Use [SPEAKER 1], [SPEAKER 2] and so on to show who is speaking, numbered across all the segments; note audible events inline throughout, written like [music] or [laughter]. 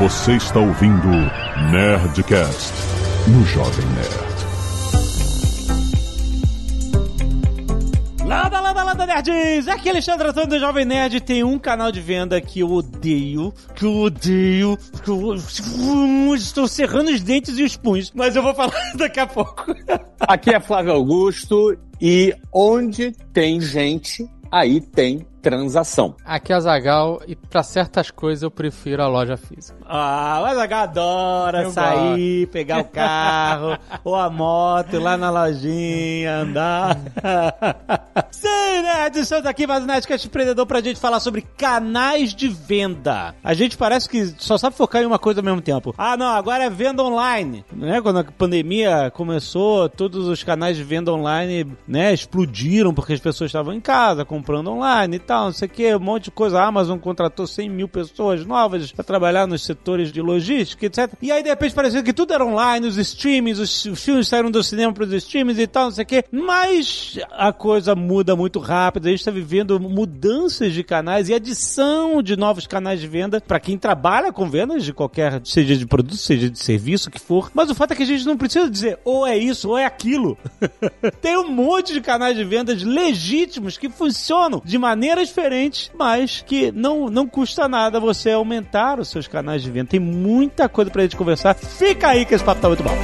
[SPEAKER 1] Você está ouvindo Nerdcast no Jovem Nerd.
[SPEAKER 2] Landa, landa, landa, nerds! Aqui é Alexandre Antônio do Jovem Nerd. Tem um canal de venda que eu odeio, que eu odeio, que eu estou cerrando os dentes e os punhos, mas eu vou falar [laughs] daqui a pouco.
[SPEAKER 3] Aqui é Flávio Augusto e onde tem gente, aí tem transação.
[SPEAKER 4] Aqui é a Zagal e para certas coisas eu prefiro a loja física.
[SPEAKER 2] Ah, o Azaghal adora eu sair, gosto. pegar o carro [laughs] ou a moto, ir lá na lojinha, andar. [laughs] Sim, né? Estamos aqui mais um Nerdcast Empreendedor pra gente falar sobre canais de venda. A gente parece que só sabe focar em uma coisa ao mesmo tempo. Ah, não, agora é venda online. Né? Quando a pandemia começou, todos os canais de venda online né, explodiram porque as pessoas estavam em casa comprando online e tal, não sei o que, um monte de coisa. A Amazon contratou 100 mil pessoas novas para trabalhar nos setores de logística, etc. E aí, de repente, parecia que tudo era online, os streamings, os, filmes saíram do cinema para os streamings e tal, não sei o que. Mas a coisa muda muito rápido. A gente está vivendo mudanças de canais e adição de novos canais de venda para quem trabalha com vendas de qualquer, seja de produto, seja de serviço, que for. Mas o fato é que a gente não precisa dizer ou é isso ou é aquilo. [laughs] Tem um monte de canais de vendas legítimos que funcionam de maneira diferentes, mas que não, não custa nada você aumentar os seus canais de venda. Tem muita coisa pra gente conversar. Fica aí que esse papo tá muito bom.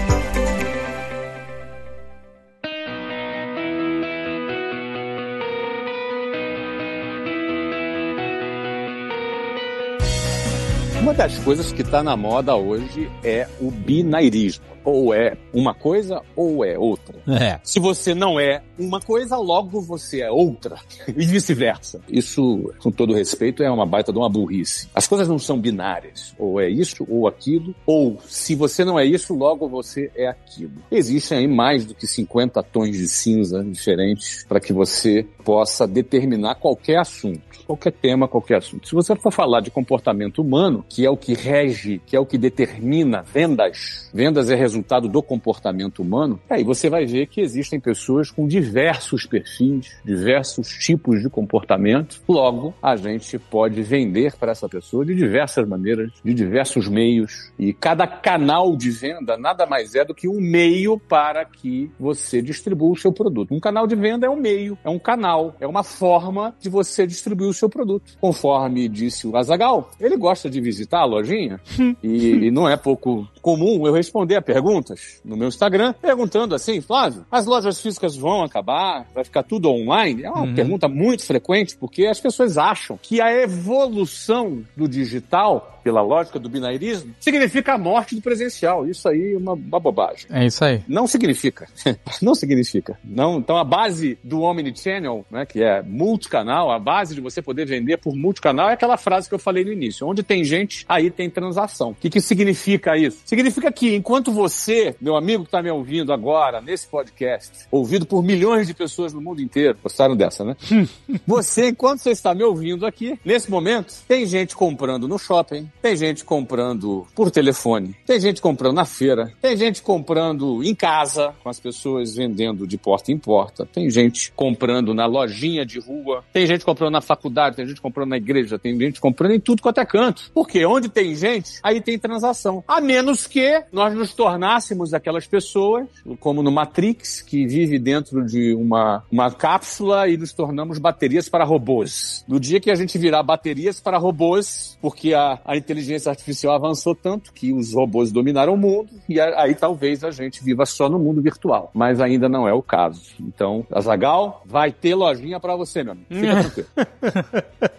[SPEAKER 3] Uma das coisas que está na moda hoje é o binairismo. Ou é uma coisa ou é outra.
[SPEAKER 2] É.
[SPEAKER 3] Se você não é uma coisa, logo você é outra. [laughs] E vice-versa. Isso, com todo respeito, é uma baita de uma burrice. As coisas não são binárias. Ou é isso ou aquilo. Ou, se você não é isso, logo você é aquilo. Existem aí mais do que 50 tons de cinza diferentes para que você possa determinar qualquer assunto. Qualquer tema, qualquer assunto. Se você for falar de comportamento humano, que é o que rege, que é o que determina vendas, vendas é resultado do comportamento humano, aí você vai ver que existem pessoas com diversos perfis, diversos tipos de comportamento. Logo, a gente pode vender para essa pessoa de diversas maneiras, de diversos meios. E cada canal de venda nada mais é do que um meio para que você distribua o seu produto. Um canal de venda é um meio, é um canal, é uma forma de você distribuir o seu produto. Conforme disse o Azagal, ele gosta de visitar visitar a lojinha e, e, não é pouco comum eu responder a perguntas no meu Instagram, perguntando assim, Flávio, as lojas físicas vão acabar? Vai ficar tudo online? É uma uhum. pergunta muito frequente porque as pessoas acham que a evolução do digital pela lógica do binairismo, significa a morte do presencial. Isso aí é uma, uma bobagem.
[SPEAKER 4] É isso aí.
[SPEAKER 3] Não significa. [laughs] não significa. Não, então a base do Omnichannel, né, que é multicanal, a base de você poder vender por multicanal é aquela frase que eu falei no início. Onde tem gente, aí tem transação. O que, que significa isso? Significa que enquanto você, meu amigo que está me ouvindo agora, nesse podcast, ouvido por milhões de pessoas no mundo inteiro, gostaram dessa, né? [laughs] você, enquanto você está me ouvindo aqui, nesse momento, tem gente comprando no shopping, tem gente comprando por telefone, tem gente comprando na feira, tem gente comprando em casa, com as pessoas vendendo de porta em porta, tem gente comprando na lojinha de rua, tem gente comprando na faculdade, tem gente comprando na igreja, tem gente comprando em tudo quanto é canto. Porque onde tem gente, aí tem transação. A menos que nós nos tornássemos aquelas pessoas, como no Matrix, que vive dentro de uma, uma cápsula e nos tornamos baterias para robôs. No dia que a gente virar baterias para robôs, porque a, a inteligência artificial avançou tanto que os robôs dominaram o mundo e aí talvez a gente viva só no mundo virtual. Mas ainda não é o caso. Então, Azagal, vai ter lojinha para você, meu amigo. Fica [laughs] tranquilo.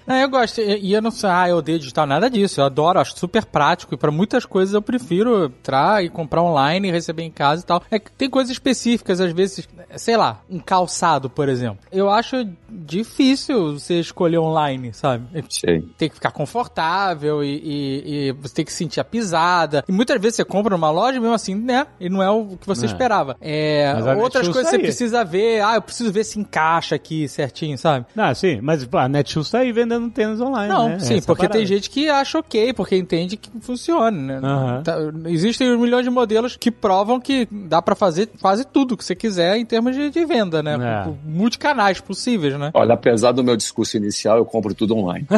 [SPEAKER 4] é, eu gosto. E eu não sei, ah, eu odeio digital, nada disso. Eu adoro, acho super prático e para muitas coisas eu prefiro entrar e comprar online e receber em casa e tal. É que tem coisas específicas, às vezes, sei lá, um calçado, por exemplo. Eu acho difícil você escolher online, sabe?
[SPEAKER 3] Sim.
[SPEAKER 4] Tem que ficar confortável e, e e, você tem que sentir a pisada. E muitas vezes você compra numa loja mesmo assim, né? E não é o que você é. esperava. É, outras coisas você precisa ver. Ah, eu preciso ver se encaixa aqui certinho, sabe?
[SPEAKER 2] Ah, sim. Mas a Netshoes tá aí vendendo tênis online,
[SPEAKER 4] Não,
[SPEAKER 2] né?
[SPEAKER 4] sim, Essa porque tem gente que acha ok, porque entende que funciona, né? Uhum. Existem milhões de modelos que provam que dá pra fazer quase tudo que você quiser em termos de, de venda, né?
[SPEAKER 2] É.
[SPEAKER 4] Multicanais possíveis, né?
[SPEAKER 3] Olha, apesar do meu discurso inicial, eu compro tudo online. [laughs]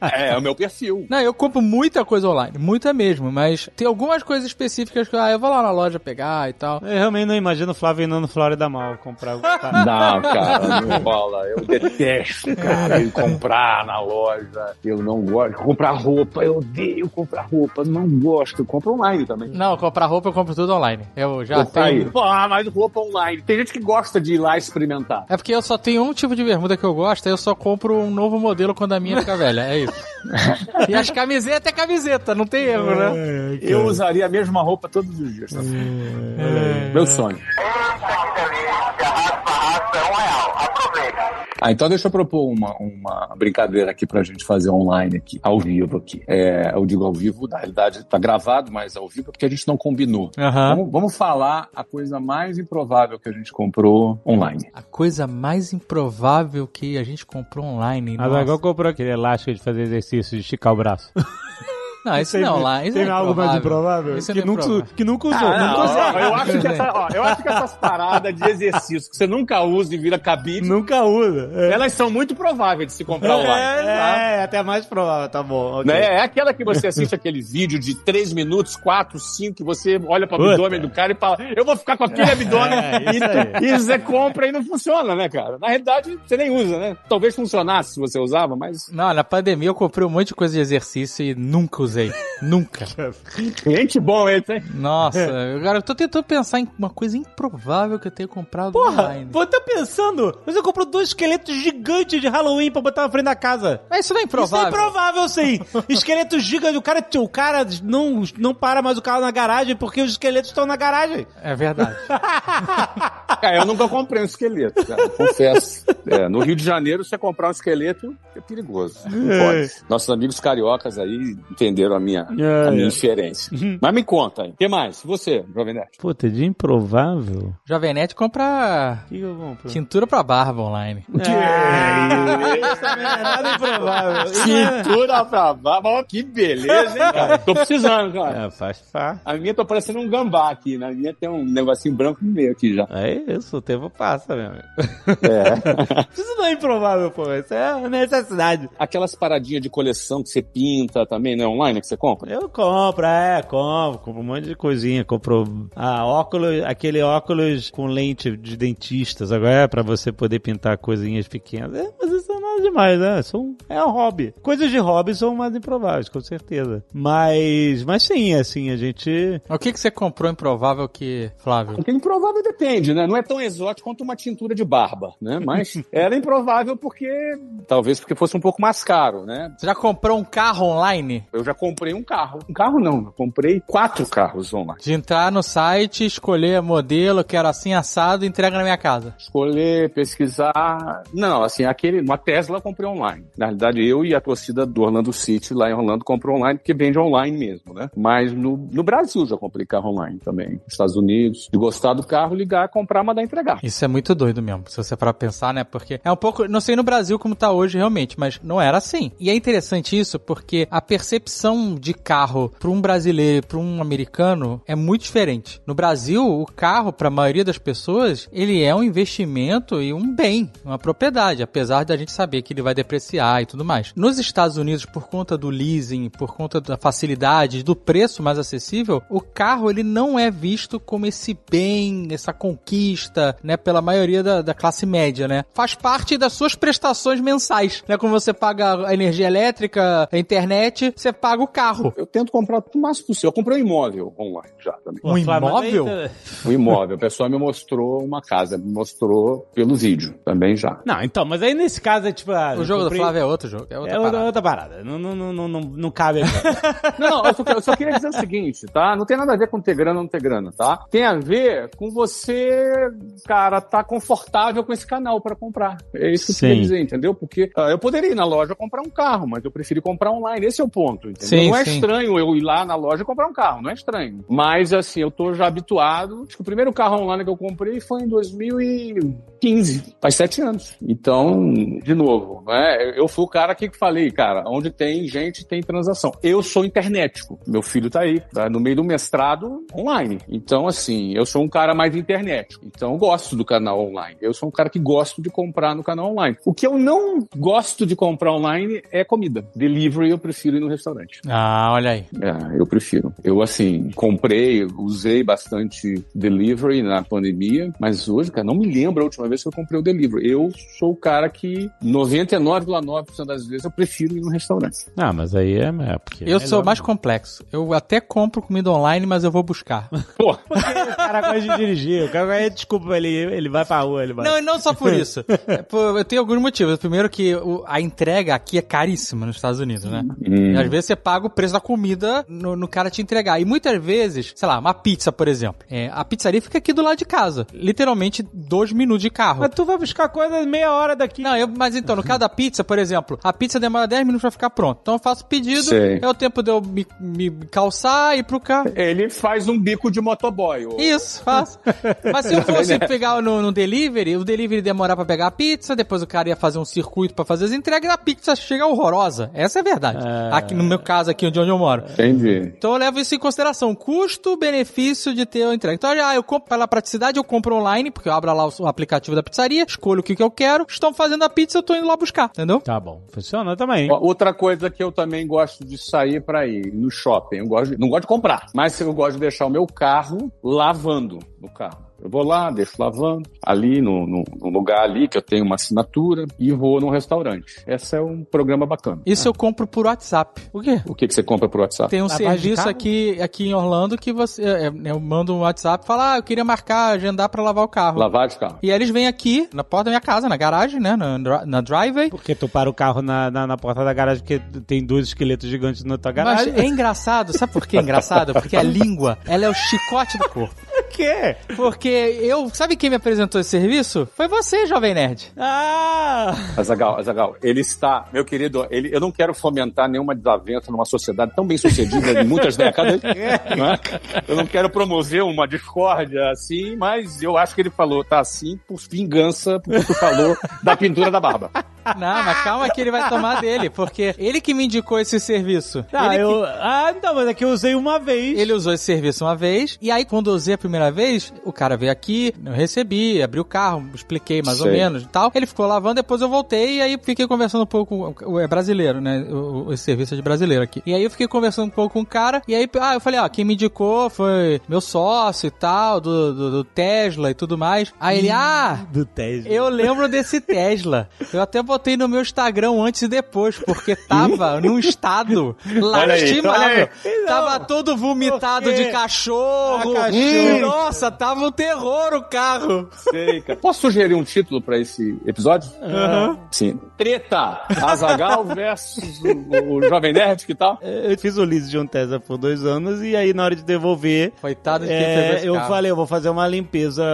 [SPEAKER 3] é, é o meu perfil.
[SPEAKER 4] Não, eu compro muita coisa online, muita mesmo, mas tem algumas coisas específicas que ah, eu vou lá na loja pegar e tal.
[SPEAKER 2] Eu realmente não imagino o Flávio indo no Florida Mall comprar. Tá. [laughs]
[SPEAKER 3] Não, cara, não rola. Eu detesto, cara, ir comprar na loja. Eu não gosto. Comprar roupa, eu odeio comprar roupa. Não gosto. Eu compro online também.
[SPEAKER 4] Não, comprar roupa eu compro tudo online. Eu já
[SPEAKER 3] aí.
[SPEAKER 4] tenho.
[SPEAKER 3] Pô, ah, mas roupa online. Tem gente que gosta de ir lá experimentar.
[SPEAKER 4] É porque eu só tenho um tipo de bermuda que eu gosto, aí eu só compro um novo modelo quando a minha fica [laughs] velha. É isso. e as camisetas é camiseta, não tem erro, né?
[SPEAKER 3] Eu usaria a mesma roupa todos os dias. tá? Meu sonho. Ah, então deixa eu propor uma, uma brincadeira aqui pra gente fazer online aqui, ao vivo aqui. É, eu digo ao vivo, na realidade tá gravado, mas ao vivo é porque a gente não combinou.
[SPEAKER 4] Aham.
[SPEAKER 3] Vamos, vamos falar a coisa mais improvável que a gente comprou online.
[SPEAKER 4] A coisa mais improvável que a gente comprou online.
[SPEAKER 2] A
[SPEAKER 4] nossa.
[SPEAKER 2] igual comprou aquele elástico de fazer exercício, de esticar o braço. [laughs]
[SPEAKER 4] Não, isso não, lá. Isso
[SPEAKER 2] Tem
[SPEAKER 4] é
[SPEAKER 2] algo mais improvável?
[SPEAKER 4] Isso é
[SPEAKER 2] que, nunca,
[SPEAKER 4] improvável.
[SPEAKER 2] que nunca usou.
[SPEAKER 3] Ah,
[SPEAKER 2] nunca usou.
[SPEAKER 3] eu, acho que essa- ó, eu acho que essas paradas de exercício que você nunca usa e vira cabide,
[SPEAKER 2] Nunca usa. É,
[SPEAKER 3] elas são muito prováveis de se comprar online.
[SPEAKER 2] é, é até mais provável, tá bom. ok.
[SPEAKER 3] Né? É aquela que você assiste aquele vídeo de 3 minutos, 4, 5, que você olha para o
[SPEAKER 2] Puta.
[SPEAKER 3] abdômen do cara e fala, eu vou ficar com aquele [laughs] abdômen.
[SPEAKER 2] É, isso aí.
[SPEAKER 3] e, e você compra e não funciona, né, cara? Na realidade, você nem usa, né? Talvez funcionasse se você usava, mas
[SPEAKER 4] Não, na pandemia eu comprei um monte de coisa de exercício e nunca usei. Nunca.
[SPEAKER 3] cliente bom esse, hein?
[SPEAKER 4] Nossa, agora eu tô tentando pensar em uma coisa improvável que eu tenho comprado
[SPEAKER 2] Porra,
[SPEAKER 4] online.
[SPEAKER 2] pô, tá pensando? Você comprou dois esqueletos gigantes de Halloween pra botar na frente da casa.
[SPEAKER 4] Mas isso não é improvável.
[SPEAKER 2] Isso é improvável, sim. [laughs] Esqueletos gigantes. O cara, o cara não, não para mais o carro na garagem porque os esqueletos estão na garagem.
[SPEAKER 4] É verdade.
[SPEAKER 3] Cara, [laughs] eu nunca comprei um esqueleto, cara, confesso. É, no Rio de Janeiro, você comprar um esqueleto é perigoso. Não pode. Nossos amigos cariocas aí entenderam a minha,
[SPEAKER 2] É,
[SPEAKER 3] a minha
[SPEAKER 2] é.
[SPEAKER 3] inferência. Mas me conta aí. O que mais? Você, Jovem Nerd?
[SPEAKER 2] Puta, de improvável?
[SPEAKER 4] Jovem Nerd compra
[SPEAKER 2] O que, que eu compro?
[SPEAKER 4] tintura pra barba online.
[SPEAKER 2] É, isso também não é nada improvável. [laughs] É-
[SPEAKER 3] Cintura pra barba. Ó, que beleza, hein, cara? Tô precisando, cara.
[SPEAKER 2] É, faz faz.
[SPEAKER 3] A minha tô parecendo um gambá aqui. Na minha tem um negocinho branco no meio aqui já.
[SPEAKER 2] É isso, o tempo passa, meu amigo.
[SPEAKER 3] É. [laughs]
[SPEAKER 2] Isso não é improvável, pô. Isso é necessidade.
[SPEAKER 3] Aquelas paradinhas de coleção que você pinta também, né? Online que você compra?
[SPEAKER 2] Eu compro, é, compro. Compro um monte de coisinha. Compro ah, óculos, aquele óculos com lente de dentistas. Agora é pra você poder pintar coisinhas pequenas. É, mas nada demais, né? São, é um hobby. Coisas de hobby são mais improváveis, com certeza. Mas, mas sim, assim, a gente...
[SPEAKER 4] O que, que você comprou improvável que, Flávio?
[SPEAKER 3] Porque improvável depende, né? Não é tão exótico quanto uma tintura de barba, né? Mas [laughs] era improvável porque... Talvez porque fosse um pouco mais caro, né?
[SPEAKER 4] Você já comprou um carro online?
[SPEAKER 3] Eu já comprei um carro. Um carro não, eu comprei quatro carros online.
[SPEAKER 4] De entrar no site, escolher modelo, quero assim assado e entrega na minha casa.
[SPEAKER 3] Escolher, pesquisar... Não, assim, aquele... Uma Eu comprei online. Na realidade, eu e a torcida do Orlando City lá em Orlando comprou online porque vende online mesmo, né? Mas no, no Brasil já comprei carro online também. Estados Unidos. De gostar do carro, ligar, comprar, mandar entregar.
[SPEAKER 4] Isso é muito doido mesmo, se você pra pensar, né? Porque é um pouco, não sei no Brasil como tá hoje realmente, mas não era assim. E é interessante isso porque a percepção de carro para um brasileiro, para um americano é muito diferente. No Brasil, o carro para a maioria das pessoas, ele é um investimento e um bem, uma propriedade, apesar da gente saber que ele vai depreciar e tudo mais. Nos Estados Unidos, por conta do leasing, por conta da facilidade, do preço mais acessível, o carro ele não é visto como esse bem, essa conquista, né, pela maioria da, da classe média, né? Faz parte das suas prestações mensais, né? Como você paga a energia elétrica, a internet, você paga o carro.
[SPEAKER 3] Eu tento comprar o máximo possível. Eu comprei um imóvel online já também.
[SPEAKER 4] Um imóvel?
[SPEAKER 2] aí-
[SPEAKER 3] Um imóvel. O pessoal me mostrou uma casa, me mostrou pelo vídeo também já.
[SPEAKER 2] Não, então, mas aí nesse caso é tipo...
[SPEAKER 4] O jogo
[SPEAKER 2] comprei-
[SPEAKER 4] do Flávio é outro jogo, é outra
[SPEAKER 2] É
[SPEAKER 4] parada.
[SPEAKER 2] outra parada. Não, não, não, não, não, cabe aqui. [laughs]
[SPEAKER 3] Não, não, eu só, eu só queria dizer o seguinte, tá? Não tem nada a ver com ter grana ou não ter grana, tá? Tem a ver com você, cara, tá confortável com esse canal pra comprar. É isso que eu queria dizer, entendeu? Porque ah, eu poderia ir na loja comprar um carro, mas eu preferi comprar online. Esse é o ponto, entendeu?
[SPEAKER 4] Sim,
[SPEAKER 3] não é
[SPEAKER 4] sim.
[SPEAKER 3] estranho eu ir lá na loja e comprar um carro, não é estranho. Mas, assim, eu tô já habituado. Acho que o primeiro carro online que eu comprei foi em 2015. 15, faz sete anos. Então, de novo, né? Eu fui o cara que falei, cara, onde tem gente, tem transação. Eu sou internético. Meu filho tá aí, tá no meio do mestrado online. Então, assim, eu sou um cara mais internet. Então, eu gosto do canal online. Eu sou um cara que gosto de comprar no canal online. O que eu não gosto de comprar online é comida. Delivery eu prefiro ir no restaurante.
[SPEAKER 4] Ah, olha aí.
[SPEAKER 3] É, eu prefiro. Eu, assim, comprei, usei bastante delivery na pandemia, mas hoje, cara, não me lembro a última vez que eu comprei o delivery. Eu sou o cara que 99,9% das vezes eu prefiro ir no restaurante.
[SPEAKER 2] Ah, mas aí é, é porque.
[SPEAKER 4] Eu
[SPEAKER 2] é
[SPEAKER 4] sou mais complexo. Eu até compro comida online, mas eu vou buscar. [laughs]
[SPEAKER 3] Pô,
[SPEAKER 2] O cara gosta de dirigir. O cara gosta, desculpa, ele, ele vai pra rua, ele vai.
[SPEAKER 4] Não, e não só por [laughs] isso. É eu tenho alguns motivos. Primeiro que a entrega aqui é caríssima nos Estados Unidos, né? E às vezes você paga o preço da comida no, no cara te entregar. E muitas vezes, sei lá, uma pizza, por exemplo. É, a pizzaria fica aqui do lado de casa. Literalmente dois minutos de carro.
[SPEAKER 2] Mas tu vai buscar coisa meia hora daqui.
[SPEAKER 4] Não, eu- mas então, no caso da pizza, por exemplo, a pizza demora 10 minutos pra ficar pronta. Então eu faço pedido,
[SPEAKER 3] Sei.
[SPEAKER 4] é o tempo de eu me, me calçar e ir pro carro.
[SPEAKER 3] ele faz um bico de motoboy. ô.
[SPEAKER 4] Isso, faço. [laughs] Mas se eu fosse pegar no, no delivery, o delivery demorar pra pegar a pizza, depois o cara ia fazer um circuito pra fazer as entregas e a pizza chega horrorosa. Essa é a verdade. Aqui no meu caso, aqui onde eu moro.
[SPEAKER 3] Entendi.
[SPEAKER 4] Então eu levo isso em consideração, custo-benefício de ter a entrega. Então, ah, eu compro pela praticidade, eu compro online, porque eu abro lá o, o aplicativo da pizzaria, escolho o que, que eu quero, estão fazendo a pizza, eu tô indo lá buscar, entendeu?
[SPEAKER 2] Tá bom. Funciona também.
[SPEAKER 3] Outra coisa que eu também gosto de sair pra ir no shopping, eu gosto de- não gosto de comprar, mas eu gosto de deixar o meu carro lavando no carro. Eu vou lá, deixo lavando, ali no, no- no lugar ali que eu tenho uma assinatura e vou num restaurante. Esse é um programa bacana.
[SPEAKER 4] Isso eu compro por WhatsApp. O quê?
[SPEAKER 3] O que, que você compra por WhatsApp?
[SPEAKER 4] Tem um serviço aqui, aqui em Orlando que você. é, é, Eu mando um WhatsApp e falo, ah, eu queria marcar, agendar pra lavar o carro.
[SPEAKER 3] Lavar de carro.
[SPEAKER 4] E aí eles vêm aqui, na porta da minha casa, na garagem, né? Na, na driveway.
[SPEAKER 2] Porque tu para o carro na, na, na porta da garagem porque tem dois esqueletos gigantes na tua garagem.
[SPEAKER 4] Mas é engraçado, sabe por que é engraçado? Porque a [laughs] língua, ela é o chicote do corpo.
[SPEAKER 2] Por quê?
[SPEAKER 4] Porque eu. Sabe quem me apresentou esse serviço? Foi você, Jovem Nerd.
[SPEAKER 2] Ah!
[SPEAKER 3] Azagal, Azagal, ele está, meu querido, ele, eu não quero fomentar nenhuma desavença numa sociedade tão bem sucedida de muitas [laughs] décadas. né? Eu não quero promover uma discórdia assim, mas eu acho que ele falou, tá assim por vingança, porque tu falou da pintura da barba. [laughs]
[SPEAKER 4] Não, mas calma que ele vai tomar dele, porque ele que me indicou esse serviço.
[SPEAKER 2] Tá,
[SPEAKER 4] ele, que-
[SPEAKER 2] eu... ah, não, mas é que eu usei uma vez.
[SPEAKER 4] ele usou esse serviço uma vez, e aí quando eu usei a primeira vez, o cara veio aqui, eu recebi, abri o carro, expliquei mais ou
[SPEAKER 3] Sei.
[SPEAKER 4] menos e tal. Ele ficou lavando, depois eu voltei, e aí fiquei conversando um pouco com o é brasileiro, né? O, o- serviço é de brasileiro aqui. E aí eu fiquei conversando um pouco com o cara, e aí ah, eu falei, ó, quem me indicou foi meu sócio e tal, do, do, do Tesla e tudo mais. Aí ele, ah,
[SPEAKER 2] Do Tesla.
[SPEAKER 4] eu lembro desse Tesla. Eu até botei no meu Instagram antes e depois, porque tava num estado
[SPEAKER 3] Olha aí,
[SPEAKER 4] lastimável.
[SPEAKER 3] olha
[SPEAKER 2] aí.
[SPEAKER 4] Tava todo vomitado de cachorro.
[SPEAKER 2] Ah, cachorro.
[SPEAKER 4] Hum, Nossa, tava um terror o carro.
[SPEAKER 3] Sei, cara. Posso sugerir um título pra esse episódio? Sim. Treta! Azagal versus o, o Jovem Nerd, que tal?
[SPEAKER 2] Eu fiz o lease de um Tesla por dois anos e aí na hora de devolver,
[SPEAKER 4] Coitado de quem
[SPEAKER 2] é,
[SPEAKER 4] fez esse
[SPEAKER 2] eu
[SPEAKER 4] carro.
[SPEAKER 2] falei, eu vou fazer uma limpeza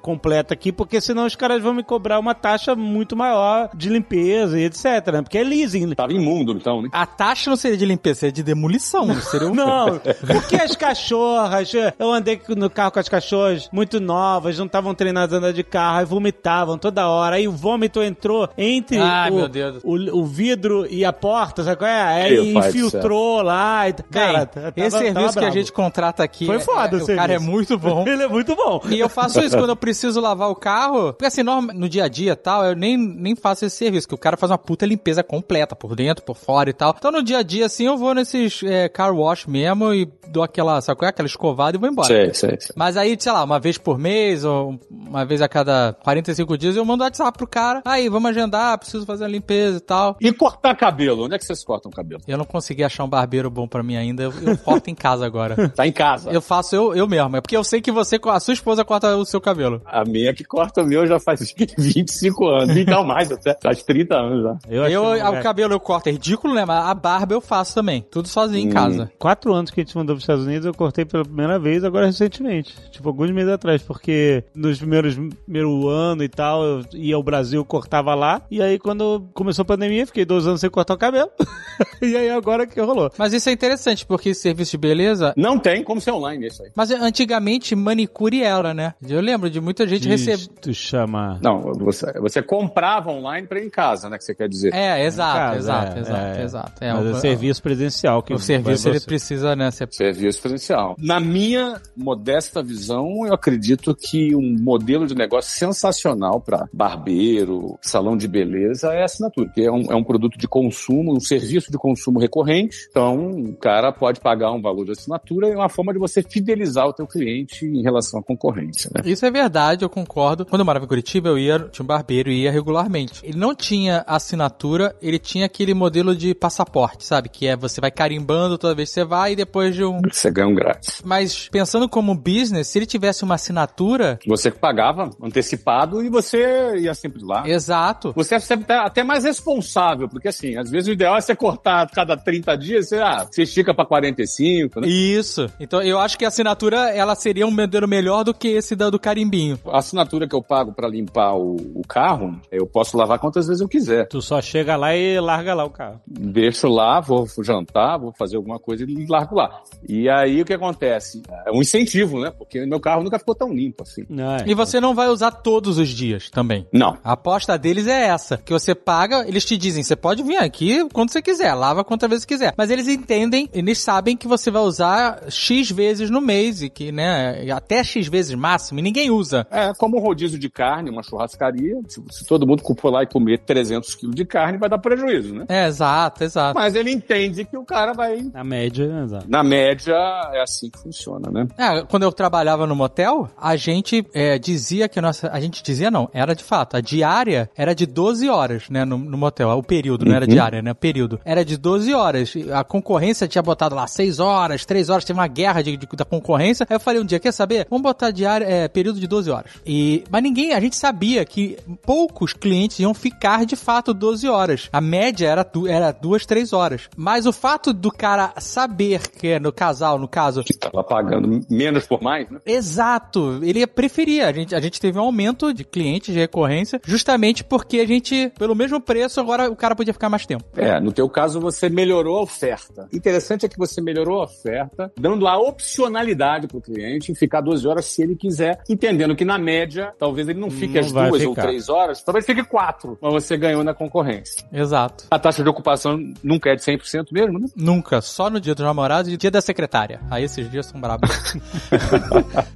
[SPEAKER 2] completa aqui, porque senão os caras vão me cobrar uma taxa muito maior de limpeza e etc, né? Porque é leasing.
[SPEAKER 3] Tava imundo, então, né?
[SPEAKER 4] A taxa não seria de limpeza, seria de demolição. Seria um...
[SPEAKER 2] Não, [laughs] porque as cachorras, eu andei no carro com as cachorras muito novas, não estavam treinadas a andar de carro, aí vomitavam toda hora, aí o vômito entrou entre
[SPEAKER 4] Ai,
[SPEAKER 2] o,
[SPEAKER 4] meu Deus.
[SPEAKER 2] o, o vidro e a porta, sabe qual é? Aí
[SPEAKER 3] Meu
[SPEAKER 2] infiltrou lá, e, cara,
[SPEAKER 4] Bem,
[SPEAKER 2] tava-
[SPEAKER 4] esse
[SPEAKER 2] tava
[SPEAKER 4] serviço que a gente contrata aqui,
[SPEAKER 2] Foi
[SPEAKER 4] é-
[SPEAKER 2] foda
[SPEAKER 4] é,
[SPEAKER 2] o
[SPEAKER 4] o cara é muito bom. [laughs]
[SPEAKER 2] Ele é muito bom.
[SPEAKER 4] E eu faço isso quando eu preciso lavar o carro. Porque assim, norma- no dia a dia e tal, eu nem, nem faço esse serviço, que o cara faz uma puta limpeza completa, por dentro, por fora e tal. Então no dia a dia, assim, eu vou nesses é, car wash mesmo e dou aquela, sabe qual é? Aquela escovada e vou embora.
[SPEAKER 3] Sei, sei, sei.
[SPEAKER 4] Mas aí, sei lá, uma vez por mês ou uma vez a cada 45 dias eu mando WhatsApp pro cara. Aí, vamos agendar, preciso fazer a limpeza e tal.
[SPEAKER 3] E cortar cabelo? Onde é que vocês cortam cabelo?
[SPEAKER 4] Eu não consegui achar um barbeiro bom pra mim ainda. Eu, eu corto em casa agora. [laughs]
[SPEAKER 3] Tá em casa.
[SPEAKER 4] Eu faço eu, eu mesmo. É porque eu sei que você, a sua esposa corta o seu cabelo.
[SPEAKER 3] A minha que corta o meu já faz [laughs] 25 anos. Então mais até. Faz 30 anos já.
[SPEAKER 2] Eu,
[SPEAKER 4] Eu, o
[SPEAKER 2] lugar-
[SPEAKER 4] cabelo eu corto é ridículo, né? Mas a barba eu faço também. Tudo sozinho em casa.
[SPEAKER 2] Quatro anos que a gente mandou para os Estados Unidos, eu cortei pela primeira vez, agora recentemente. Recentemente, tipo, alguns meses atrás, porque nos primeiros primeiro ano e tal, eu ia ao Brasil, cortava lá, e aí quando começou a pandemia, fiquei dois anos sem cortar o cabelo. [laughs] e aí agora que rolou.
[SPEAKER 4] Mas isso é interessante, porque serviço de beleza.
[SPEAKER 3] Não tem como ser online isso aí.
[SPEAKER 4] Mas antigamente manicure era, né? Eu lembro de muita gente receber.
[SPEAKER 2] Tu chama.
[SPEAKER 3] Não, você, você comprava online pra ir em casa, né? Que você quer dizer.
[SPEAKER 4] É, exato,
[SPEAKER 2] Casa,
[SPEAKER 4] exato,
[SPEAKER 2] é,
[SPEAKER 4] exato,
[SPEAKER 2] é.
[SPEAKER 4] exato. É,
[SPEAKER 2] Mas
[SPEAKER 4] o,
[SPEAKER 2] é serviço presencial. Que
[SPEAKER 4] o serviço ele precisa, né? Ser...
[SPEAKER 3] Serviço presencial. Na minha modesta visão, eu acredito que um modelo de negócio sensacional para barbeiro, salão de beleza é a assinatura, que é um, é um produto de consumo, um serviço de consumo recorrente. Então, o cara pode pagar um valor de assinatura e é uma forma de você fidelizar o teu cliente em relação à concorrência, né?
[SPEAKER 4] Isso é verdade, eu concordo. Quando eu morava em Curitiba, eu ia, tinha um barbeiro e ia regularmente. Ele não tinha assinatura, ele tinha aquele modelo de passaporte, sabe? Que é você vai carimbando toda vez que você vai e depois de um.
[SPEAKER 3] Você ganha um grátis.
[SPEAKER 4] Mas pensando como business, se ele tivesse uma assinatura.
[SPEAKER 3] Você pagava antecipado e você ia sempre lá.
[SPEAKER 4] Exato.
[SPEAKER 3] Você é sempre até mais responsável, porque assim, às vezes o ideal é você cortar a cada 30 dias, você, ah, você estica pra 45, né?
[SPEAKER 4] Isso. Então eu acho que a assinatura ela seria um modelo melhor do que esse da, do carimbinho.
[SPEAKER 3] A assinatura que eu pago pra limpar o, o carro, eu posso lavar quantas vezes eu quiser.
[SPEAKER 2] Tu só chega lá e larga lá o carro.
[SPEAKER 3] Deixo lá, vou jantar, vou fazer alguma coisa e largo lá. E aí o que acontece? É um incentivo, né? Porque meu carro nunca ficou tão limpo assim.
[SPEAKER 2] É.
[SPEAKER 4] E você não vai usar todos os dias também.
[SPEAKER 3] Não.
[SPEAKER 4] A aposta deles é essa, que você paga, eles te dizem, você pode vir aqui quando você quiser, lava quantas vezes quiser. Mas eles entendem, eles sabem que você vai usar X vezes no mês e que, né, até X vezes máximo, e ninguém usa.
[SPEAKER 3] É como um rodízio de carne, uma churrascaria. Se, se todo mundo for lá e comer 300 quilos de carne, vai dar prejuízo, né?
[SPEAKER 4] É, exato, exato.
[SPEAKER 3] Mas ele entende que o cara vai.
[SPEAKER 2] Na média, exato.
[SPEAKER 3] Na média, é assim que funciona, né?
[SPEAKER 4] É, quando eu trabalhava no motel, a gente é, dizia que a nossa. A gente dizia não, era de fato. A diária era de 12 horas, né, no, no motel. O período, não era diária, né? O período. Era de 12 horas. A concorrência tinha botado lá 6 horas, 3 horas, teve uma guerra de, de- da concorrência. Aí eu falei um dia, quer saber? Vamos botar diária, é, período de 12 horas. E, mas ninguém, a gente sabia que poucos clientes iam ficar de fato 12 horas. A média era, du, era 2, 3 horas. Mas o fato do cara saber que é no casal, no caso,
[SPEAKER 3] Que tava pagando menos por mais, né?
[SPEAKER 4] Exato, ele preferia. A gente, a gente teve um aumento de clientes de recorrência, justamente porque a gente, pelo mesmo preço, agora o cara podia ficar mais tempo.
[SPEAKER 3] É, no teu caso você melhorou a oferta. Interessante é que você melhorou a oferta, dando a opcionalidade pro cliente em ficar 12 horas se ele quiser, entendendo que na média, talvez ele não fique
[SPEAKER 2] Não
[SPEAKER 3] as duas ou
[SPEAKER 2] ficar.
[SPEAKER 3] três horas, talvez fique quatro, mas você ganhou na concorrência.
[SPEAKER 4] Exato.
[SPEAKER 3] A taxa de ocupação nunca é de 100% mesmo, né?
[SPEAKER 4] Nunca, só no dia dos namorados e dia da secretária. Aí esses dias são brabos. [laughs]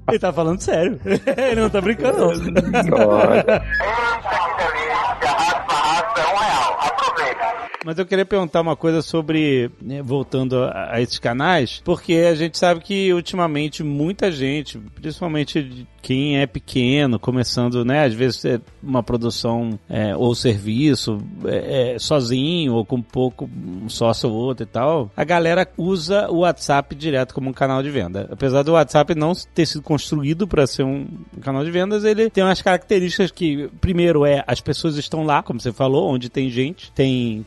[SPEAKER 2] Ele tá falando sério. [laughs] Ele não tá brincando, não. [laughs] Mas eu queria perguntar uma coisa sobre, né, voltando a, a esses canais, porque a gente sabe que ultimamente muita gente, principalmente quem é pequeno, começando, né, às vezes é uma produção é, ou serviço é, é, sozinho ou com pouco um sócio ou outro e tal, a galera usa o WhatsApp direto como um canal de venda. Apesar do WhatsApp não ter sido construído para ser um canal de vendas, ele tem umas características que, primeiro, é as pessoas estão lá, como você falou, onde tem gente, tem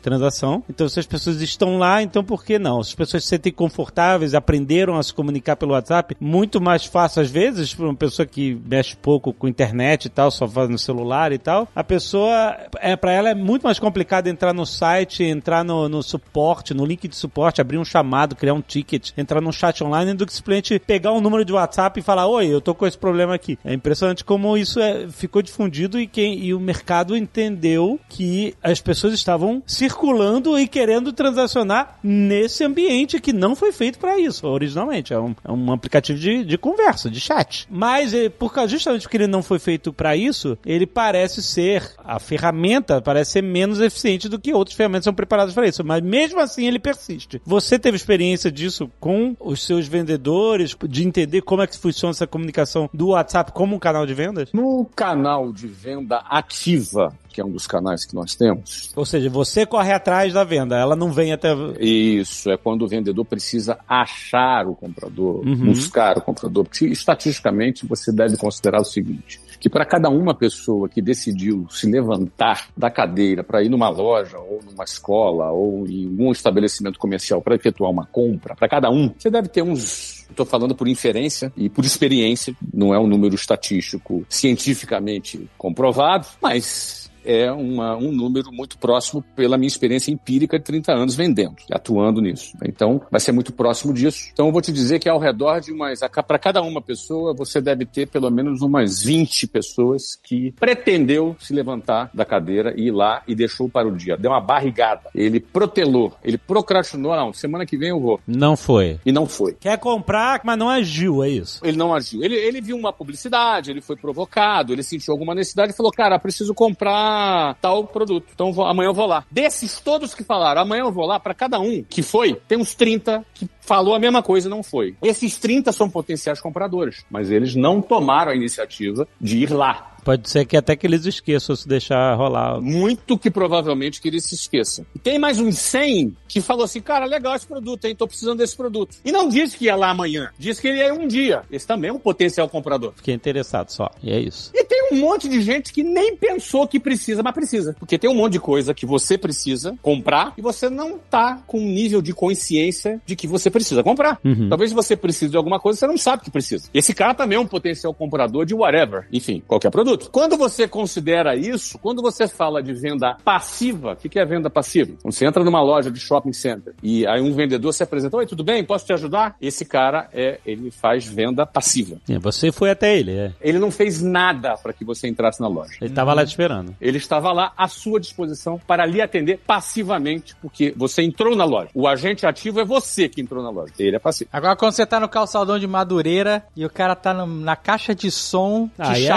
[SPEAKER 2] Então, se as pessoas estão lá, então por que não? Se as pessoas se sentem confortáveis, aprenderam a se comunicar pelo WhatsApp, muito mais fácil às vezes, para uma pessoa que mexe pouco com internet e tal, só faz no celular e tal, a pessoa, é para ela é muito mais complicado entrar no site, entrar no, no suporte, no link de suporte, abrir um chamado, criar um ticket, entrar num chat online, do que simplesmente pegar um número de WhatsApp e falar, oi, eu tô com esse problema aqui. É impressionante como isso é, ficou difundido e, quem, e o mercado entendeu que as pessoas estavam circulando e querendo transacionar nesse ambiente que não foi feito para isso originalmente. É um, é um aplicativo de, de conversa, de chat. Mas eh, por causa justamente porque ele não foi feito para isso, ele parece ser a ferramenta parece ser menos eficiente do que outras ferramentas são preparadas para isso. Mas mesmo assim ele persiste. Você teve experiência disso com os seus vendedores, de entender como é que funciona essa comunicação do WhatsApp como um canal de vendas?
[SPEAKER 3] No canal de venda ativa, que é um dos canais que nós temos,
[SPEAKER 2] Ou seja, você corre atrás da venda, ela não vem até.
[SPEAKER 3] Isso, é quando o vendedor precisa achar o comprador,
[SPEAKER 2] Uhum.
[SPEAKER 3] buscar o comprador. Porque estatisticamente você deve considerar o seguinte: que para cada uma pessoa que decidiu se levantar da cadeira para ir numa loja, ou numa escola, ou em algum estabelecimento comercial para efetuar uma compra, para cada um, você deve ter uns Estou falando por inferência e por experiência, não é um número estatístico cientificamente comprovado, mas é uma, um número muito próximo pela minha experiência empírica de 30 anos vendendo, atuando nisso. Então, vai ser muito próximo disso. Então, eu vou te dizer que ao redor de umas. Para cada uma pessoa, você deve ter pelo menos umas 20 pessoas que pretendeu se levantar da cadeira e ir lá e deixou para o dia. Deu uma barrigada. Ele protelou, ele procrastinou. Não, semana que vem eu vou.
[SPEAKER 2] Não foi.
[SPEAKER 3] E não foi.
[SPEAKER 2] Quer comprar, mas não agiu, é isso?
[SPEAKER 3] Ele não agiu. Ele, ele viu uma publicidade, ele foi provocado, ele sentiu alguma necessidade e falou: cara, preciso comprar tal produto. Então vou, amanhã eu vou lá. Desses todos que falaram, amanhã eu vou lá, para cada um que foi, tem uns 30 que falou a mesma coisa e não foi. Esses 30 são potenciais compradores, mas eles não tomaram a iniciativa de ir lá.
[SPEAKER 2] Pode ser que até que eles esqueçam se deixar rolar.
[SPEAKER 3] Muito que provavelmente que eles se esqueçam. E tem mais uns 100 que falou assim, cara, legal esse produto, hein? Tô precisando desse produto. E não disse que ia lá amanhã. Disse que ele ia um dia. Esse também é um potencial comprador.
[SPEAKER 2] Fiquei interessado só. E é isso.
[SPEAKER 3] E tem um monte de gente que nem pensou que precisa, mas precisa. Porque tem um monte de coisa que você precisa comprar e você não tá com um nível de consciência de que você precisa comprar.
[SPEAKER 2] Uhum.
[SPEAKER 3] Talvez você precise de alguma coisa, você não sabe que precisa. Esse cara também é um potencial comprador de whatever. Enfim, qualquer produto. Quando você considera isso, quando você fala de venda passiva, o que, que é venda passiva? Quando você entra numa loja de shopping center e aí um vendedor se apresenta, oi, tudo bem? Posso te ajudar? Esse cara, é, ele faz venda passiva.
[SPEAKER 2] É, você foi até ele, é.
[SPEAKER 3] Ele não fez nada para que você entrasse na loja.
[SPEAKER 2] Ele estava lá te esperando.
[SPEAKER 3] Ele estava lá à sua disposição para lhe atender passivamente, porque você entrou na loja. O agente ativo é você que entrou na loja. Ele é passivo.
[SPEAKER 4] Agora, quando você tá no calçadão de Madureira e o cara tá no- na caixa de som te
[SPEAKER 2] Aí é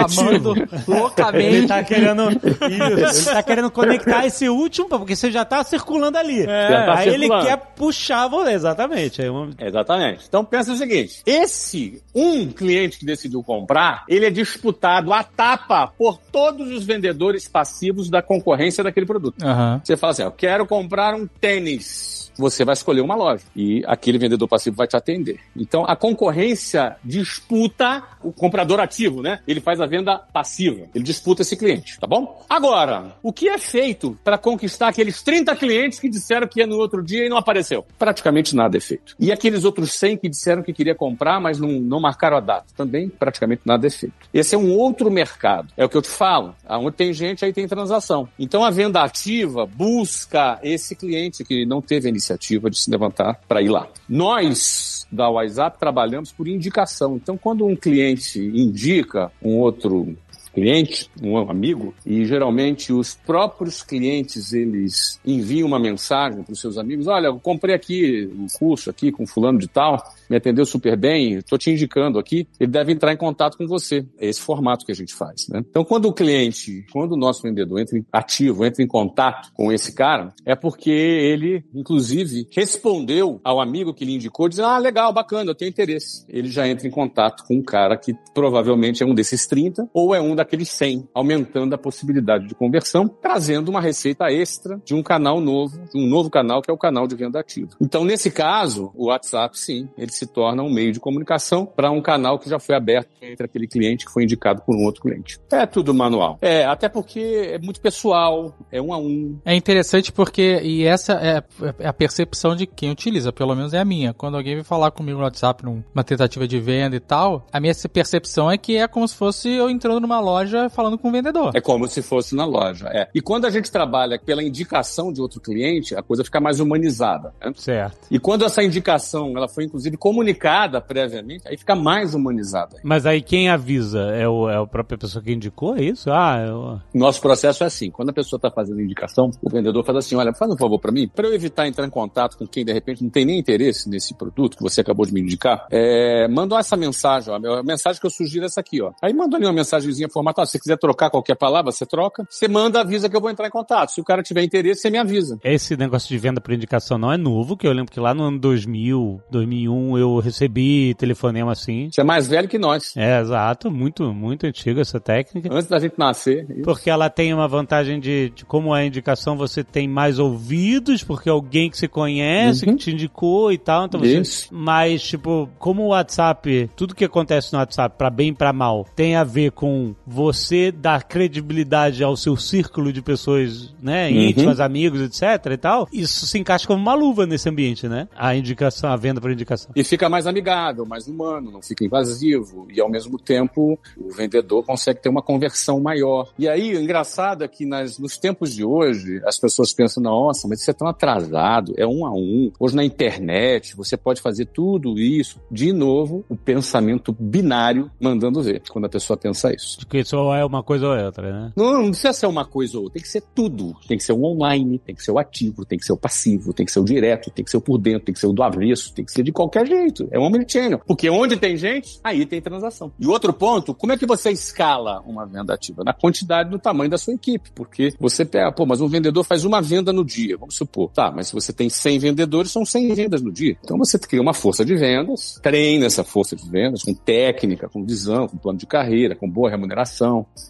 [SPEAKER 4] chamando
[SPEAKER 2] Ele
[SPEAKER 4] loucamente.
[SPEAKER 2] tá querendo. Isso, ele tá querendo conectar esse último, porque você já tá circulando ali.
[SPEAKER 3] Já tá
[SPEAKER 2] Aí ele
[SPEAKER 3] circulando.
[SPEAKER 2] quer puxar você, exatamente. Uma-
[SPEAKER 3] Exatamente. Então pensa o seguinte: esse um cliente que decidiu comprar, ele é disputado a tapa por todos os vendedores passivos da concorrência daquele produto.
[SPEAKER 4] Aham.
[SPEAKER 3] Você fala assim: eu quero comprar um tênis. Você vai escolher uma loja e aquele vendedor passivo vai te atender. Então a concorrência disputa o comprador ativo, né? Ele faz a venda passiva. Ele disputa esse cliente, tá bom? Agora, o que é feito para conquistar aqueles 30 clientes que disseram que ia no outro dia e não apareceu? Praticamente nada é feito. E aqueles outros 100 que disseram que queria comprar, mas não, não marcaram a data? Também praticamente nada é feito. Esse é um outro mercado. É o que eu te falo. Onde tem gente, aí tem transação. Então a venda ativa busca esse cliente que não teve a iniciativa de se levantar para ir lá. Nós da WhatsApp trabalhamos por indicação. Então quando um cliente indica um outro cliente, um amigo, e geralmente os próprios clientes eles enviam uma mensagem para os seus amigos: olha, eu comprei aqui um curso aqui com fulano de tal, me atendeu super bem, estou te indicando aqui, ele deve entrar em contato com você. É esse formato que a gente faz. Né? Então, quando o cliente, quando o nosso vendedor entra em ativo, entra em contato com esse cara, é porque ele, inclusive, respondeu ao amigo que lhe indicou, dizendo: ah, legal, bacana, eu tenho interesse. Ele já entra em contato com um cara que provavelmente é um desses 30 ou é um daqueles 100, aumentando a possibilidade de conversão, trazendo uma receita extra de um canal novo, de um novo canal que é o canal de venda ativa. Então, nesse caso, o WhatsApp, sim, ele se torna um meio de comunicação para um canal que já foi aberto entre aquele cliente que foi indicado por um outro cliente. É tudo manual. É, até porque é muito pessoal, é um a um.
[SPEAKER 4] É interessante porque, e essa é, é a percepção de quem utiliza, pelo menos é a minha. Quando alguém vem falar comigo no WhatsApp numa tentativa de venda e tal, a minha percepção é que é como se fosse eu entrando numa loja falando com o vendedor.
[SPEAKER 3] É como se fosse na loja. É. E quando a gente trabalha pela indicação de outro cliente, a coisa fica mais humanizada. Né?
[SPEAKER 2] Certo.
[SPEAKER 3] E quando essa indicação ela foi inclusive comunicada previamente, aí fica mais humanizada.
[SPEAKER 2] Mas aí quem avisa? É, o, é a própria pessoa que indicou? É isso? Ah, eu...
[SPEAKER 3] Nosso processo é assim: quando a pessoa está fazendo indicação, o vendedor faz assim: olha, faz um favor para mim, para eu evitar entrar em contato com quem de repente não tem nem interesse nesse produto que você acabou de me indicar, é, manda essa mensagem, ó, a mensagem que eu sugiro é essa aqui, ó. Aí manda ali uma mensagenzinha formatada. Se você quiser trocar qualquer palavra, você troca. Você manda, avisa que eu vou entrar em contato. Se o cara tiver interesse, você me avisa.
[SPEAKER 2] Esse negócio de venda por indicação não é novo, que eu lembro que lá no ano 2000, 2001, eu recebi telefonema assim.
[SPEAKER 3] Você é mais velho que nós.
[SPEAKER 2] É, exato. Muito, muito antiga essa técnica.
[SPEAKER 3] Antes da gente nascer.
[SPEAKER 2] Porque ela tem uma vantagem de, de como é a indicação, você tem mais ouvidos, porque alguém que você conhece,
[SPEAKER 3] Uhum.
[SPEAKER 2] que te indicou e tal. Então você,
[SPEAKER 3] Isso.
[SPEAKER 2] mas, tipo, como o WhatsApp, tudo que acontece no WhatsApp, pra bem e pra mal, tem a ver com você dá credibilidade ao seu círculo de pessoas, né, uhum. íntimas, amigos, etc e tal, isso se encaixa como uma luva nesse ambiente, né? A indicação, a venda por indicação.
[SPEAKER 3] E fica mais amigável, mais humano, não fica invasivo e ao mesmo tempo o vendedor consegue ter uma conversão maior. E aí, o engraçado é que nas, nos tempos de hoje, as pessoas pensam, nossa, mas isso é tão atrasado, é um a um. Hoje na internet, você pode fazer tudo isso. De novo, o pensamento binário mandando ver, quando a pessoa pensa isso.
[SPEAKER 2] Porque só é uma coisa ou outra, né?
[SPEAKER 3] Não, não precisa ser uma coisa ou outra, tem que ser tudo. Tem que ser o online, tem que ser o ativo, tem que ser o passivo, tem que ser o direto, tem que ser o por dentro, tem que ser o do avesso, tem que ser de qualquer jeito. É um omnichannel. Porque onde tem gente, aí tem transação. E outro ponto, como é que você escala uma venda ativa? Na quantidade do tamanho da sua equipe. Porque você pega, pô, mas um vendedor faz uma venda no dia, vamos supor. Tá, mas se você tem 100 vendedores, são 100 vendas no dia. Então você cria uma força de vendas, treina essa força de vendas com técnica, com visão, com plano de carreira, com boa remuneração,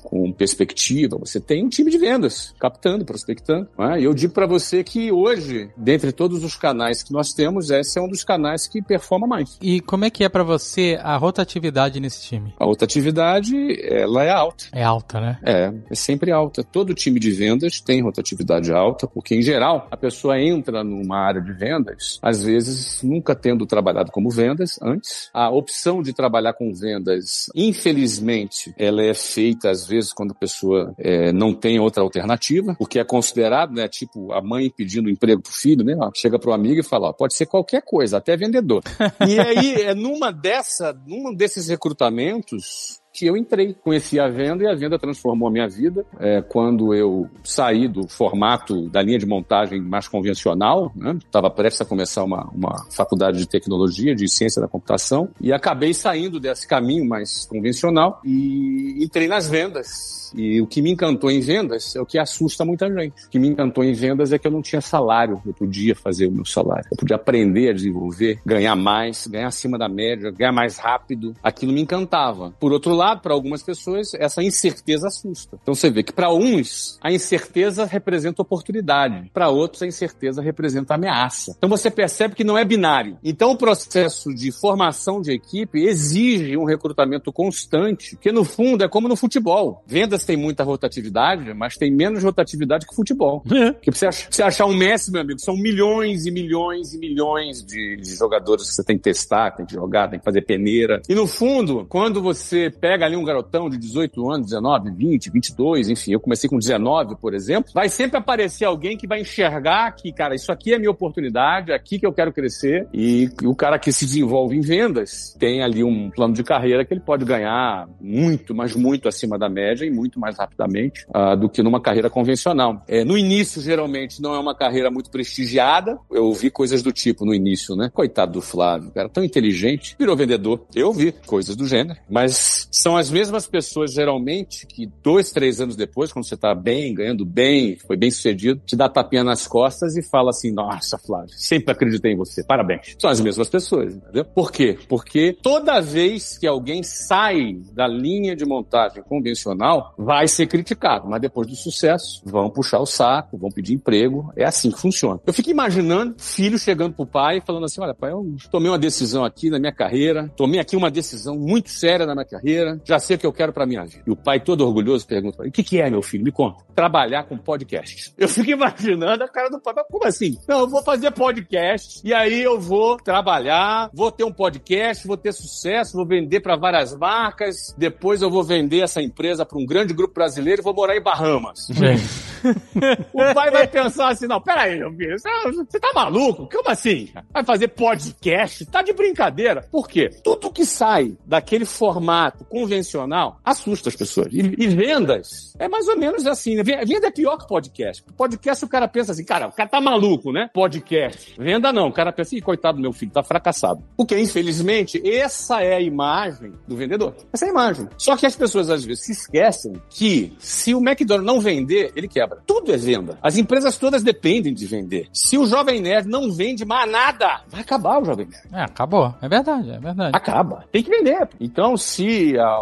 [SPEAKER 3] com perspectiva. Você tem um time de vendas, captando, prospectando. Né? E eu digo para você que hoje, dentre todos os canais que nós temos, esse é um dos canais que performa mais.
[SPEAKER 4] E como é que é para você a rotatividade nesse time?
[SPEAKER 3] A rotatividade, ela é alta.
[SPEAKER 4] É alta, né?
[SPEAKER 3] É, é sempre alta. Todo time de vendas tem rotatividade alta, porque em geral a pessoa entra numa área de vendas, às vezes nunca tendo trabalhado como vendas antes. A opção de trabalhar com vendas, infelizmente, ela é feita às vezes quando a pessoa é, não tem outra alternativa, porque é considerado, né, tipo a mãe pedindo emprego pro filho, né, ó, chega pro amigo e fala, ó, pode ser qualquer coisa, até vendedor. [laughs] e aí, é numa dessa, num desses recrutamentos, que eu entrei, conheci a venda e a venda transformou a minha vida. É, quando eu saí do formato da linha de montagem mais convencional, estava né? prestes a começar uma, uma faculdade de tecnologia, de ciência da computação, e acabei saindo desse caminho mais convencional e entrei nas vendas e o que me encantou em vendas é o que assusta muita gente. O que me encantou em vendas é que eu não tinha salário, eu podia fazer o meu salário. Eu podia aprender a desenvolver, ganhar mais, ganhar acima da média, ganhar mais rápido. Aquilo me encantava. Por outro lado, para algumas pessoas, essa incerteza assusta. Então você vê que para uns, a incerteza representa oportunidade. Para outros, a incerteza representa ameaça. Então você percebe que não é binário. Então o processo de formação de equipe exige um recrutamento constante, que no fundo é como no futebol. Vendas tem muita rotatividade, mas tem menos rotatividade que futebol. É. Porque pra você, achar, você achar um Messi, meu amigo, são milhões e milhões e milhões de, de, jogadores que você tem que testar, tem que jogar, tem que fazer peneira. E no fundo, quando você pega ali um garotão de 18 anos, 19, 20, 22, enfim, eu comecei com 19, por exemplo, vai sempre aparecer alguém que vai enxergar que, cara, isso aqui é minha oportunidade, é aqui que eu quero crescer. E, o cara que se desenvolve em vendas tem ali um plano de carreira que ele pode ganhar muito, mas muito acima da média e muito muito mais rapidamente uh, do que numa carreira convencional. É, no início, geralmente, não é uma carreira muito prestigiada. Eu ouvi coisas do tipo no início, né? Coitado do Flávio, cara, tão inteligente, virou vendedor. Eu ouvi coisas do gênero. Mas são as mesmas pessoas, geralmente, que dois, três anos depois, quando você tá bem, ganhando bem, foi bem sucedido, te dá tapinha nas costas e fala assim: Nossa, Flávio, sempre acreditei em você, parabéns. São as mesmas pessoas, entendeu? Por quê? Porque toda vez que alguém sai da linha de montagem convencional, vai ser criticado, mas depois do sucesso, vão puxar o saco, vão pedir emprego. É assim que funciona. Eu fico imaginando filho chegando pro pai falando assim: olha, pai, eu tomei uma decisão aqui na minha carreira, tomei aqui uma decisão muito séria na minha carreira, já sei o que eu quero pra minha vida. E o pai, todo orgulhoso, pergunta: o que, que é, meu filho? Me conta. Trabalhar com podcast. Eu fico imaginando a cara do pai, mas como assim? Não, eu vou fazer podcast e aí eu vou trabalhar, vou ter um podcast, vou ter sucesso, vou vender para várias marcas, depois eu vou vender essa empresa para um grande de grupo brasileiro e vou morar em Bahamas. [laughs] o pai vai pensar assim: não, peraí, meu filho, você tá maluco? Como assim? Vai fazer podcast? Tá de brincadeira. Por quê? Tudo que sai daquele formato convencional assusta as pessoas. E, e vendas é mais ou menos assim. Né? Venda é pior que podcast. Podcast o cara pensa assim, cara, o cara tá maluco, né? Podcast. Venda não. O cara pensa, Ih, coitado do meu filho, tá fracassado. Porque, infelizmente, essa é a imagem do vendedor. Essa é a imagem. Só que as pessoas às vezes se esquecem que se o McDonald's não vender, ele quebra. Tudo é venda. As empresas todas dependem de vender. Se o Jovem Nerd não vende mais nada, vai acabar o Jovem Nerd.
[SPEAKER 4] É, acabou. É verdade, é verdade.
[SPEAKER 3] Acaba. Tem que vender. Então, se a,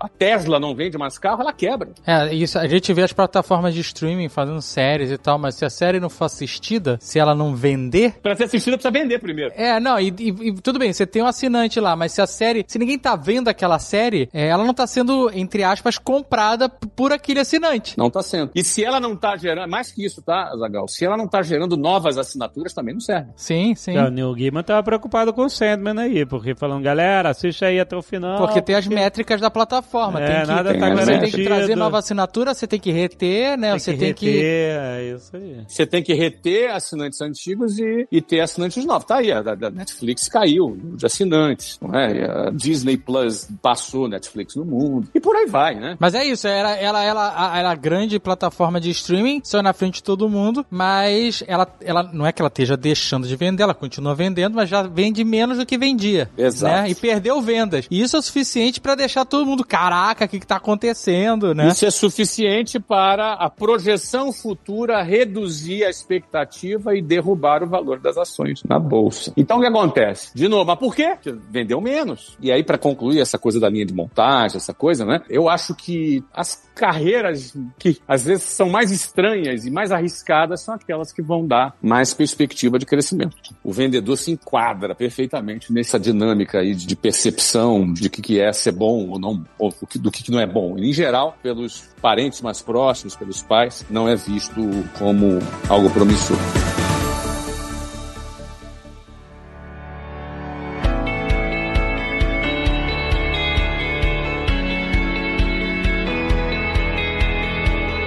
[SPEAKER 3] a, Tesla não vende mais carro, ela quebra.
[SPEAKER 4] É, isso, a gente vê as plataformas de streaming fazendo séries e tal, mas se a série não for assistida, se ela não vender.
[SPEAKER 3] Pra ser assistida, precisa vender primeiro.
[SPEAKER 4] É, não, e, e- e tudo bem, você tem um assinante lá, mas se a série. Se ninguém tá vendo aquela série, é, ela não tá sendo, entre aspas, comprada por aquele assinante.
[SPEAKER 3] Não tá sendo. E se ela não tá gerando, mais que isso, tá, Zagal? Se ela não tá gerando novas assinaturas, também não serve.
[SPEAKER 4] Sim, sim.
[SPEAKER 2] É, o Neil Gaiman tava preocupado com o Sandman aí, porque falando, galera, assiste aí até o final.
[SPEAKER 4] Porque tem as métricas da plataforma.
[SPEAKER 2] É,
[SPEAKER 4] tem que,
[SPEAKER 2] nada
[SPEAKER 3] tá
[SPEAKER 4] você tem que trazer nova assinatura, você tem que reter, né?
[SPEAKER 2] tem
[SPEAKER 4] você
[SPEAKER 2] que
[SPEAKER 4] tem
[SPEAKER 2] reter,
[SPEAKER 4] que.
[SPEAKER 2] É isso aí.
[SPEAKER 3] Você tem que reter assinantes antigos e, e ter assinantes novos. Tá aí, a, a Netflix caiu de assinantes, não é? A Disney Plus passou Netflix no mundo. E por aí vai, né?
[SPEAKER 4] Mas é isso, ela, ela, ela, ela é a grande plataforma de streaming, só na frente de todo mundo, mas ela, ela não é que ela esteja deixando de vender, ela continua vendendo, mas já vende menos do que vendia.
[SPEAKER 3] Exato.
[SPEAKER 4] Né? E perdeu vendas. E isso é o suficiente pra deixar todo mundo, caraca, o que, que tá acontecendo, né?
[SPEAKER 3] Isso é suficiente para a projeção futura reduzir a expectativa e derrubar o valor das ações na bolsa. Então o que acontece? De novo, mas por quê? Porque vendeu menos. E aí, para concluir essa coisa da linha de montagem, essa coisa, né? Eu acho que as carreiras que às vezes são mais estranhas e mais arriscadas são aquelas que vão dar mais perspectiva de crescimento. O vendedor se enquadra perfeitamente nessa dinâmica aí de percepção de que que é ser bom ou não, ou do que não é bom. Em geral, pelos parentes mais próximos, pelos pais, não é visto como algo promissor.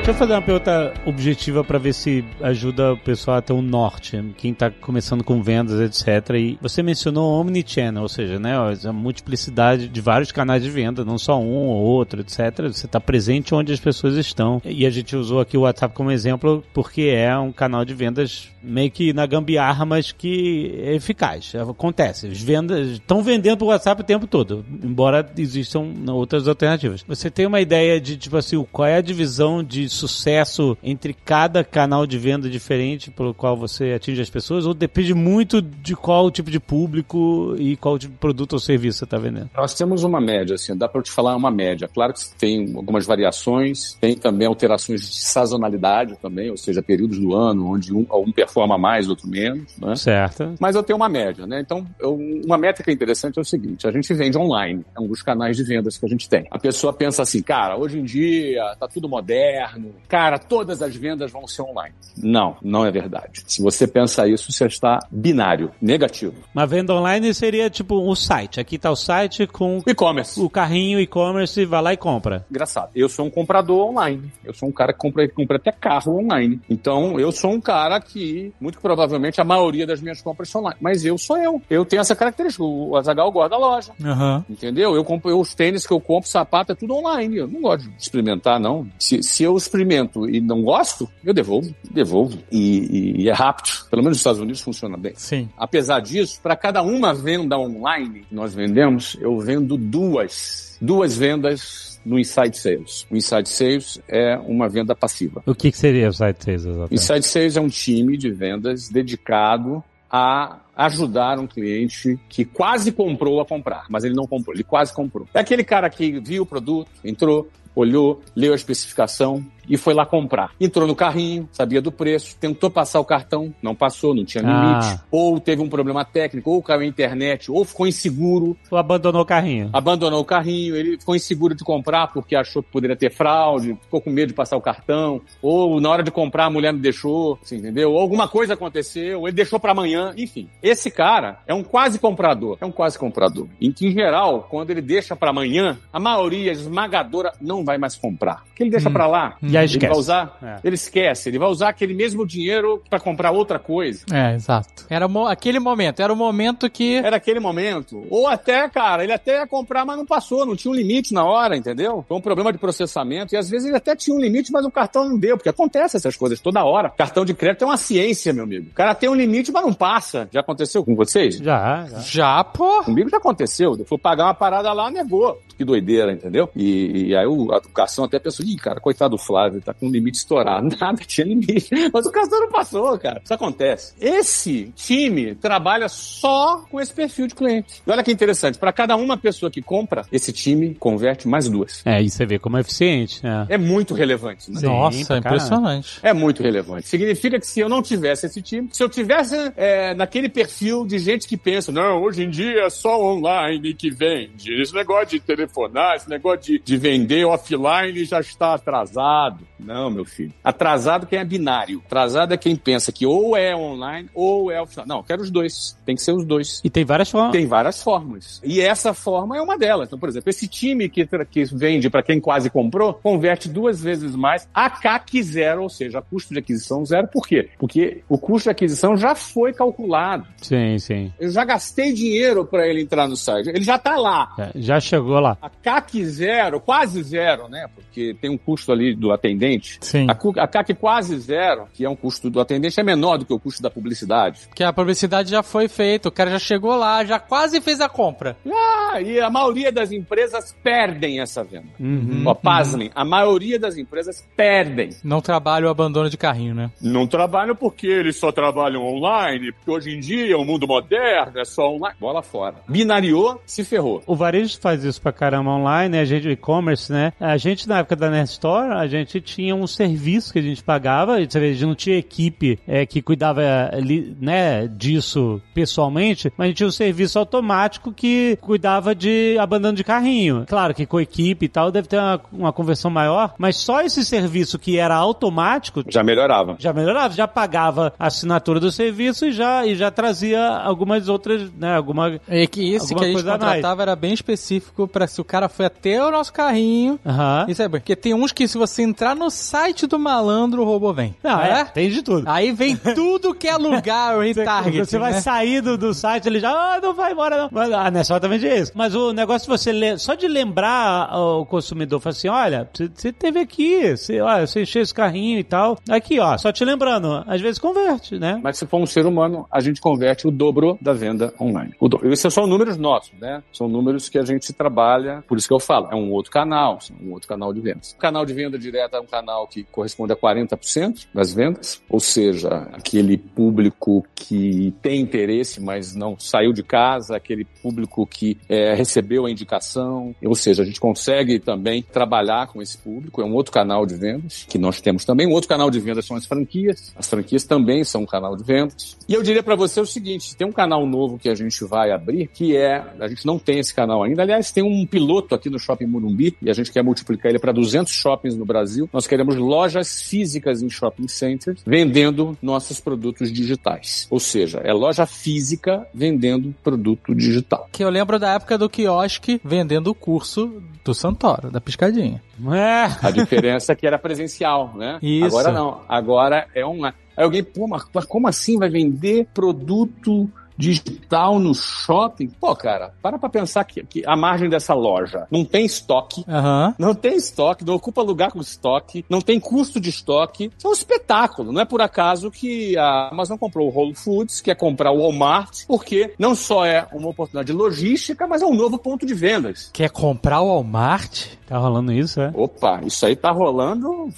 [SPEAKER 2] Deixa eu fazer uma pergunta objetiva pra ver se ajuda o pessoal a ter um norte, quem tá começando com vendas, etc. E você mencionou omnichannel, ou seja, né, a multiplicidade de vários canais de venda, não só um ou outro, etc. Você tá presente onde as pessoas estão. E a gente usou aqui o WhatsApp como exemplo porque é um canal de vendas meio que na gambiarra, mas que é eficaz. Acontece. As vendas estão vendendo pro WhatsApp o tempo todo, embora existam outras alternativas. Você tem uma ideia de, tipo assim, o- qual é a divisão de sucesso entre cada canal de venda diferente pelo qual você atinge as pessoas? Ou depende muito de qual tipo de público e qual tipo de produto ou serviço você está vendendo?
[SPEAKER 3] Nós temos uma média, assim, dá para eu te falar uma média. Claro que tem algumas variações, tem também alterações de sazonalidade também, ou seja, períodos do ano onde um, um performa mais, outro menos, né?
[SPEAKER 2] Certo.
[SPEAKER 3] Mas eu tenho uma média, né? Então, eu- uma métrica interessante é o seguinte: a gente vende online, é um dos canais de vendas que a gente tem. A pessoa pensa assim, cara, hoje em dia tá tudo moderno, cara, todas as vendas vão ser online. Não, não é verdade. Se você pensa isso, você está binário, negativo.
[SPEAKER 2] Uma venda online seria tipo um site. Aqui tá o site com
[SPEAKER 3] E-commerce.
[SPEAKER 2] o carrinho e-commerce, vai lá e compra.
[SPEAKER 3] Engraçado. Eu sou um comprador online. Eu sou um cara que compra, compra até carro online. Então, eu sou um cara que, muito provavelmente, a maioria das minhas compras são online. Mas eu sou eu. Eu tenho essa característica. O Azagal gosta da loja.
[SPEAKER 4] Aham.
[SPEAKER 3] Entendeu? Eu compro eu, os tênis que eu compro, sapato, é tudo online. Eu não gosto de experimentar, não. Se, se eu experimento e não gosto, eu devolvo. Devolvo. E, e- e é rápido. Pelo menos nos Estados Unidos funciona bem.
[SPEAKER 4] Sim.
[SPEAKER 3] Apesar disso, para cada uma venda online que nós vendemos, eu vendo duas. Duas vendas no Inside Sales. O Inside Sales é uma venda passiva.
[SPEAKER 2] O que, que seria o site 6 exatamente?
[SPEAKER 3] Inside Sales é um time de vendas dedicado a ajudar um cliente que quase comprou a comprar, mas ele não comprou, ele quase comprou. É aquele cara que viu o produto, entrou, olhou, leu a especificação e foi lá comprar. Entrou no carrinho, sabia do preço, tentou passar o cartão, não passou, não tinha limite,
[SPEAKER 2] Ah.
[SPEAKER 3] ou teve um problema técnico, ou caiu a internet, ou ficou inseguro,
[SPEAKER 2] Tu abandonou o carrinho.
[SPEAKER 3] abandonou o carrinho, ele ficou inseguro de comprar porque achou que poderia ter fraude, ficou com medo de passar o cartão, ou na hora de comprar a mulher não deixou, você entendeu? Ou alguma coisa aconteceu, ou ele deixou para amanhã, enfim. Esse cara é um quase comprador, é um quase comprador. Em que, em geral, quando ele deixa para amanhã, a maioria esmagadora não vai mais comprar. Porque ele deixa
[SPEAKER 4] Hum.
[SPEAKER 3] para lá,
[SPEAKER 2] E aí
[SPEAKER 3] ele
[SPEAKER 2] esquece.
[SPEAKER 3] vai usar,
[SPEAKER 2] É.
[SPEAKER 3] ele esquece, ele vai usar aquele mesmo dinheiro para comprar outra coisa.
[SPEAKER 4] É, exato. Era mo- aquele momento, era o momento que.
[SPEAKER 3] Era aquele momento. Ou até, cara, ele até ia comprar, mas não passou, não tinha um limite na hora, entendeu? Foi um problema de processamento. E às vezes ele até tinha um limite, mas o cartão não deu, porque acontece essas coisas toda hora. Cartão de crédito é uma ciência, meu amigo. O cara tem um limite, mas não passa. Já aconteceu com vocês?
[SPEAKER 2] Já, já.
[SPEAKER 4] Já, pô.
[SPEAKER 3] Comigo já aconteceu. Eu fui pagar uma parada lá, negou. Que doideira, entendeu? E, e aí o, a educação até pensou, ih, cara, coitado do Flávio, Tá com o limite estourado. [laughs] Nada, tinha limite. Mas o não passou, cara. Isso acontece. Esse time trabalha só com esse perfil de cliente. E olha que interessante, para cada uma pessoa que compra, esse time converte mais duas.
[SPEAKER 2] É, e você vê como é eficiente, né?
[SPEAKER 3] É muito relevante. Né?
[SPEAKER 2] Sim,
[SPEAKER 4] Nossa, impressionante.
[SPEAKER 3] É muito relevante. Significa que se eu não tivesse esse time, se eu tivesse é, naquele perfil de gente que pensa, não, hoje em dia é só online que vende. Esse negócio de telefonar, esse negócio de, de vender offline já está atrasado. Não, meu filho. Atrasado quem é binário. Atrasado é quem pensa que ou é online ou é offline. Não, eu quero os dois. Tem que ser os dois.
[SPEAKER 2] E tem várias formas.
[SPEAKER 3] Tem várias formas. E essa forma é uma delas. Então, por exemplo, esse time que, que vende para quem quase comprou, converte duas vezes mais a CAC zero, ou seja, a custo de aquisição zero. Por quê? Porque o custo de aquisição já foi calculado.
[SPEAKER 2] Sim, sim.
[SPEAKER 3] Eu já gastei dinheiro para ele entrar no site. Ele já está lá.
[SPEAKER 2] É, Já chegou lá.
[SPEAKER 3] A CAC zero, quase zero, né? Porque tem um custo ali do atendente.
[SPEAKER 4] Sim.
[SPEAKER 3] A, a CAC quase zero, que é um custo do atendente, é menor do que o custo da publicidade.
[SPEAKER 4] Porque a publicidade já foi feita, o cara já chegou lá, já quase fez a compra.
[SPEAKER 3] Ah, e a maioria das empresas perdem essa venda.
[SPEAKER 2] Uhum.
[SPEAKER 3] Ó, pasmem, a maioria das empresas perdem.
[SPEAKER 4] Não trabalha o abandono de carrinho, né?
[SPEAKER 3] Não trabalham porque eles só trabalham online, porque hoje em dia o mundo moderno é só online. Bola fora. Binariou, se ferrou.
[SPEAKER 2] O varejo faz isso pra caramba online, a gente, e-commerce, né? A gente, na época da Nerd Store, a gente tinha um serviço que a gente pagava, a gente não tinha equipe é, que cuidava é, li- né, disso pessoalmente, mas a gente tinha um serviço automático que cuidava de abandono de carrinho. Claro que com equipe e tal deve ter uma, uma conversão maior, mas só esse serviço que era automático
[SPEAKER 3] Já melhorava.
[SPEAKER 2] já melhorava, já pagava a assinatura do serviço e já, e já trazia algumas outras, né, alguma...
[SPEAKER 4] E que esse
[SPEAKER 2] Alguma
[SPEAKER 4] que a gente contratava era bem específico pra se o cara foi até o nosso carrinho.
[SPEAKER 2] Aham.
[SPEAKER 4] Isso é. Porque tem uns que se você entrar no site do malandro, o robô vem.
[SPEAKER 2] Não, é, tem de tudo.
[SPEAKER 4] Aí vem [laughs] tudo que é lugar, o retarget.
[SPEAKER 2] Você vai
[SPEAKER 4] né?
[SPEAKER 2] sair do, do site, ele já, ah, não vai embora não. Mas a Nessol também diz isso. Mas o negócio de você ler, só de lembrar o consumidor, falar assim, olha, você, teve aqui, você, olha, você encheu esse carrinho e tal. Aqui, ó, só te lembrando, às vezes converte, né?
[SPEAKER 3] Mas se for um ser humano, a gente converte o dobro da venda online. O dobro. Esses são números nossos, né? São números que a gente trabalha, por isso que eu falo, é um outro canal, é um outro canal de vendas. O canal de venda direta é um canal que corresponde a 40% das vendas, ou seja, aquele público que tem interesse, mas não saiu de casa, aquele público que é, recebeu a indicação, ou seja, a gente consegue também trabalhar com esse público, é um outro canal de vendas que nós temos também. Um outro canal de vendas são as franquias. As franquias também são um canal de vendas. E eu diria para você o seguinte: tem um canal novo que a gente vai abrir, que é. A gente não tem esse canal ainda. Aliás, tem um piloto aqui no Shopping Morumbi e a gente quer multiplicar ele para 200 shoppings no Brasil. Nós queremos lojas físicas em shopping centers vendendo nossos produtos digitais. Ou seja, é loja física vendendo produto digital.
[SPEAKER 4] Que eu lembro da época do quiosque vendendo o curso do Santoro, da piscadinha.
[SPEAKER 2] É.
[SPEAKER 3] A diferença é que era presencial, né?
[SPEAKER 4] Isso.
[SPEAKER 3] Agora não. Agora é online. Aí alguém, pô, mas como assim vai vender produto digital no shopping? Pô, cara, para pra pensar que, que a margem dessa loja não tem estoque,
[SPEAKER 4] Aham.
[SPEAKER 3] não tem estoque, não ocupa lugar com estoque, não tem custo de estoque. Isso é um espetáculo. Não é por acaso que a Amazon comprou o Whole Foods, quer comprar o Walmart, porque não só é uma oportunidade logística, mas é um novo ponto de vendas.
[SPEAKER 4] Quer comprar o Walmart?
[SPEAKER 2] Tá rolando isso, é?
[SPEAKER 3] Opa, isso aí tá rolando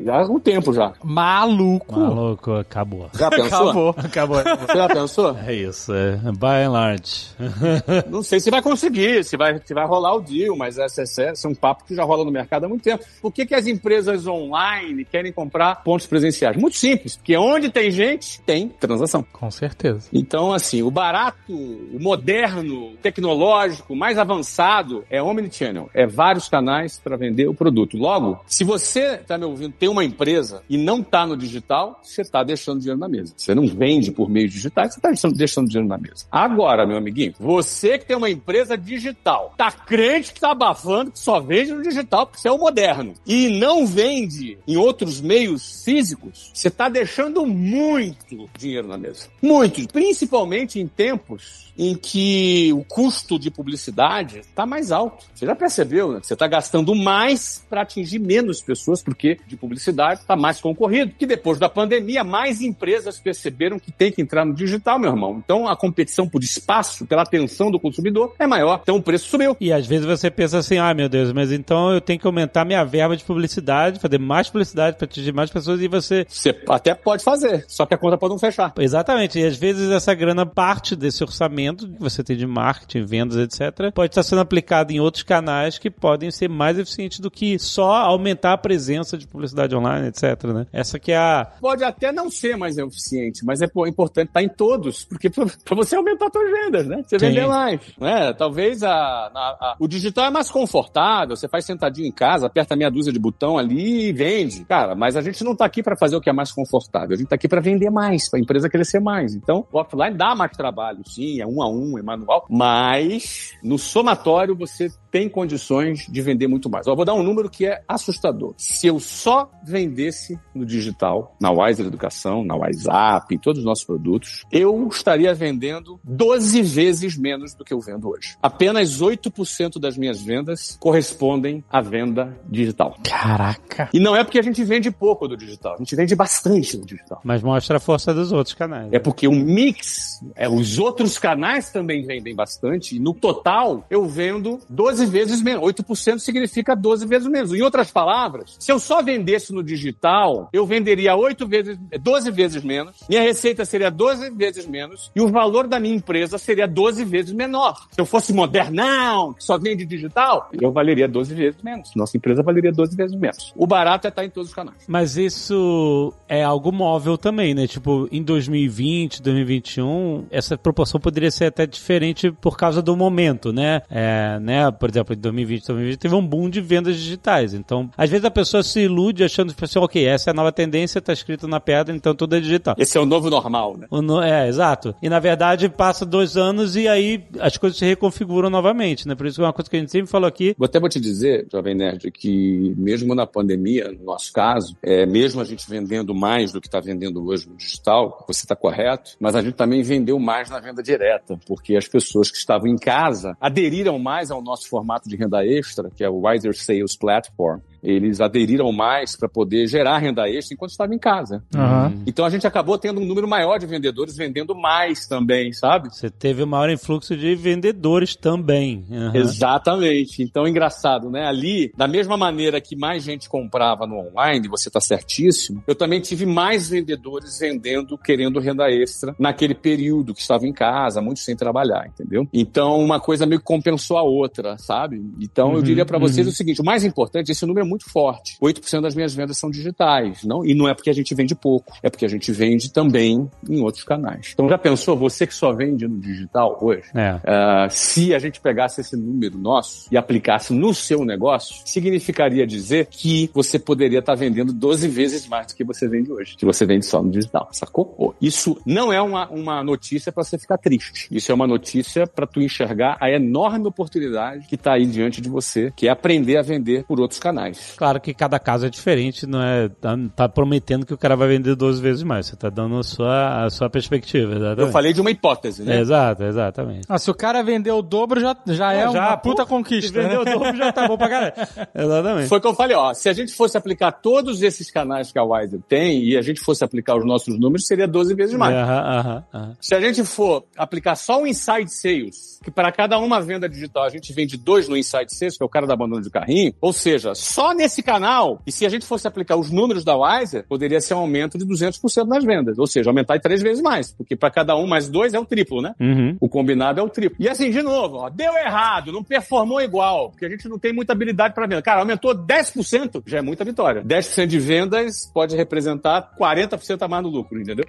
[SPEAKER 3] já há um tempo já.
[SPEAKER 4] Maluco.
[SPEAKER 2] Maluco, acabou.
[SPEAKER 3] Já pensou?
[SPEAKER 4] Acabou.
[SPEAKER 2] Acabou.
[SPEAKER 3] Você já pensou?
[SPEAKER 2] É isso, é. By and large. [laughs]
[SPEAKER 3] Não sei se vai conseguir, se vai, se vai rolar o deal, mas essa, essa, esse é um papo que já rola no mercado há muito tempo. Por que, que as empresas online querem comprar pontos presenciais? Muito simples, porque onde tem gente, tem transação.
[SPEAKER 4] Com certeza.
[SPEAKER 3] Então, assim, o barato, o moderno, tecnológico, mais avançado é omnichannel. É vários canais para vender o produto. Logo, se você está me ouvindo, tem uma empresa e não está no digital, você está deixando dinheiro na mesa. Você não vende por meio digital, você está deixando, dinheiro na mesa. Agora, meu amiguinho, você que tem uma empresa digital, tá crente que tá abafando que só vende no digital porque você é o moderno e não vende em outros meios físicos, você está deixando muito dinheiro na mesa. Muito. Principalmente em tempos em que o custo de publicidade está mais alto. Você já percebeu, né? Você está gastando mais para atingir menos pessoas, porque de publicidade publicidade está mais concorrido, que depois da pandemia, mais empresas perceberam que tem que entrar no digital, meu irmão. Então a competição por espaço, pela atenção do consumidor é maior, então o preço subiu.
[SPEAKER 2] E às vezes você pensa assim, ah, meu Deus, mas então eu tenho que aumentar minha verba de publicidade, fazer mais publicidade para atingir mais pessoas e você...
[SPEAKER 3] Você até pode fazer, só que a conta pode não fechar.
[SPEAKER 2] Exatamente, e às vezes essa grana parte desse orçamento que você tem de marketing, vendas, etc., pode estar sendo aplicado em outros canais que podem ser mais eficientes do que só aumentar a presença de publicidade online, etc, né? Essa que é a...
[SPEAKER 3] Pode até não ser mais eficiente, mas é pô, importante estar em todos, porque para você aumentar suas vendas, né? Você vender mais, né? Talvez a, a, a, o digital é mais confortável, você faz sentadinho em casa, aperta meia dúzia de botão ali e vende. Cara, mas a gente não tá aqui para fazer o que é mais confortável, a gente tá aqui para vender mais, para a empresa crescer mais. Então, o offline dá mais trabalho, sim, é um a um, é manual, mas no somatório você tem condições de vender muito mais. Eu vou dar um número que é assustador. Se eu só vendesse no digital, na Wiser Educação, na WhatsApp, em todos os nossos produtos, eu estaria vendendo 12 vezes menos do que eu vendo hoje. Apenas 8% das minhas vendas correspondem à venda digital.
[SPEAKER 4] Caraca.
[SPEAKER 3] E não é porque a gente vende pouco do digital, a gente vende bastante no digital.
[SPEAKER 2] Mas mostra a força dos outros canais.
[SPEAKER 3] É porque o mix, é, os outros canais também vendem bastante, e no total eu vendo 12 vezes menos. 8% significa 12 vezes menos. Em outras palavras, se eu só vendesse no digital, eu venderia 8 vezes, 12 vezes menos, minha receita seria 12 vezes menos e o valor da minha empresa seria 12 vezes menor. Se eu fosse modernão, que só vende digital, eu valeria 12 vezes menos. Nossa empresa valeria 12 vezes menos. O barato é estar em todos os canais.
[SPEAKER 2] Mas isso é algo móvel também, né? Tipo, em 2020, 2021, essa proporção poderia ser até diferente por causa do momento, né? É, né? Por exemplo, em 2020, 2020 teve um boom de vendas digitais. Então, às vezes a pessoa se ilude achando que, assim, ok, essa é a nova tendência, tá escrito na pedra, então tudo é digital.
[SPEAKER 3] Esse é o novo normal, né?
[SPEAKER 2] No, é, exato. E na verdade passa dois anos e aí as coisas se reconfiguram novamente, né? Por isso que é uma coisa que a gente sempre falou aqui.
[SPEAKER 3] Vou até vou te dizer, Jovem Nerd, que mesmo na pandemia, no nosso caso, é, mesmo a gente vendendo mais do que está vendendo hoje no digital, você está correto, mas a gente também vendeu mais na venda direta, porque as pessoas que estavam em casa aderiram mais ao nosso formato de renda extra, que é o Wiser Sales Platform eles aderiram mais para poder gerar renda extra enquanto estavam em casa.
[SPEAKER 4] Uhum.
[SPEAKER 3] Então a gente acabou tendo um número maior de vendedores vendendo mais também, sabe?
[SPEAKER 2] Você teve o maior influxo de vendedores também.
[SPEAKER 3] Uhum. Exatamente. Então, engraçado, né? Ali, da mesma maneira que mais gente comprava no online, você está certíssimo, eu também tive mais vendedores vendendo, querendo renda extra naquele período que estava em casa, muitos sem trabalhar, entendeu? Então, uma coisa meio que compensou a outra, sabe? Então, uhum, eu diria para vocês o seguinte: o mais importante, esse número é muito forte. 8% das minhas vendas são digitais. Não, e não é porque a gente vende pouco, é porque a gente vende também em outros canais. Então já pensou, você que só vende no digital hoje,
[SPEAKER 2] é.
[SPEAKER 3] uh, se a gente pegasse esse número nosso e aplicasse no seu negócio, significaria dizer que você poderia estar vendendo 12 vezes mais do que você vende hoje, que você vende só no digital, sacou? Isso não é uma, uma notícia para você ficar triste. Isso é uma notícia para tu enxergar a enorme oportunidade que está aí diante de você, que é aprender a vender por outros canais.
[SPEAKER 2] Claro que cada caso é diferente, não é tá, tá prometendo que o cara vai vender 12 vezes mais. Você tá dando a sua, a sua perspectiva, exatamente.
[SPEAKER 3] Eu falei de uma hipótese, né?
[SPEAKER 2] Exato, exatamente.
[SPEAKER 4] Ah, se o cara vender o dobro, já, já é já, uma puta pô, conquista. Se
[SPEAKER 2] vender né? o dobro, já tá bom pra caralho. [laughs] exatamente.
[SPEAKER 3] Foi o que eu falei, ó. Se a gente fosse aplicar todos esses canais que a Wiser tem e a gente fosse aplicar os nossos números, seria 12 vezes mais.
[SPEAKER 2] Aham, aham,
[SPEAKER 3] Se a gente for aplicar só o Inside Sales, que para cada uma venda digital a gente vende dois no Inside Sales, que é o cara da abandono de carrinho, ou seja, só nesse canal, e se a gente fosse aplicar os números da Wiser, poderia ser um aumento de 200% nas vendas, ou seja, aumentar em três vezes mais, porque para cada um mais dois é o triplo, né?
[SPEAKER 2] Uhum.
[SPEAKER 3] O combinado é o triplo. E assim, de novo, ó, deu errado, não performou igual, porque a gente não tem muita habilidade para venda. Cara, aumentou 10%, já é muita vitória. 10% de vendas pode representar 40% a mais no lucro, entendeu?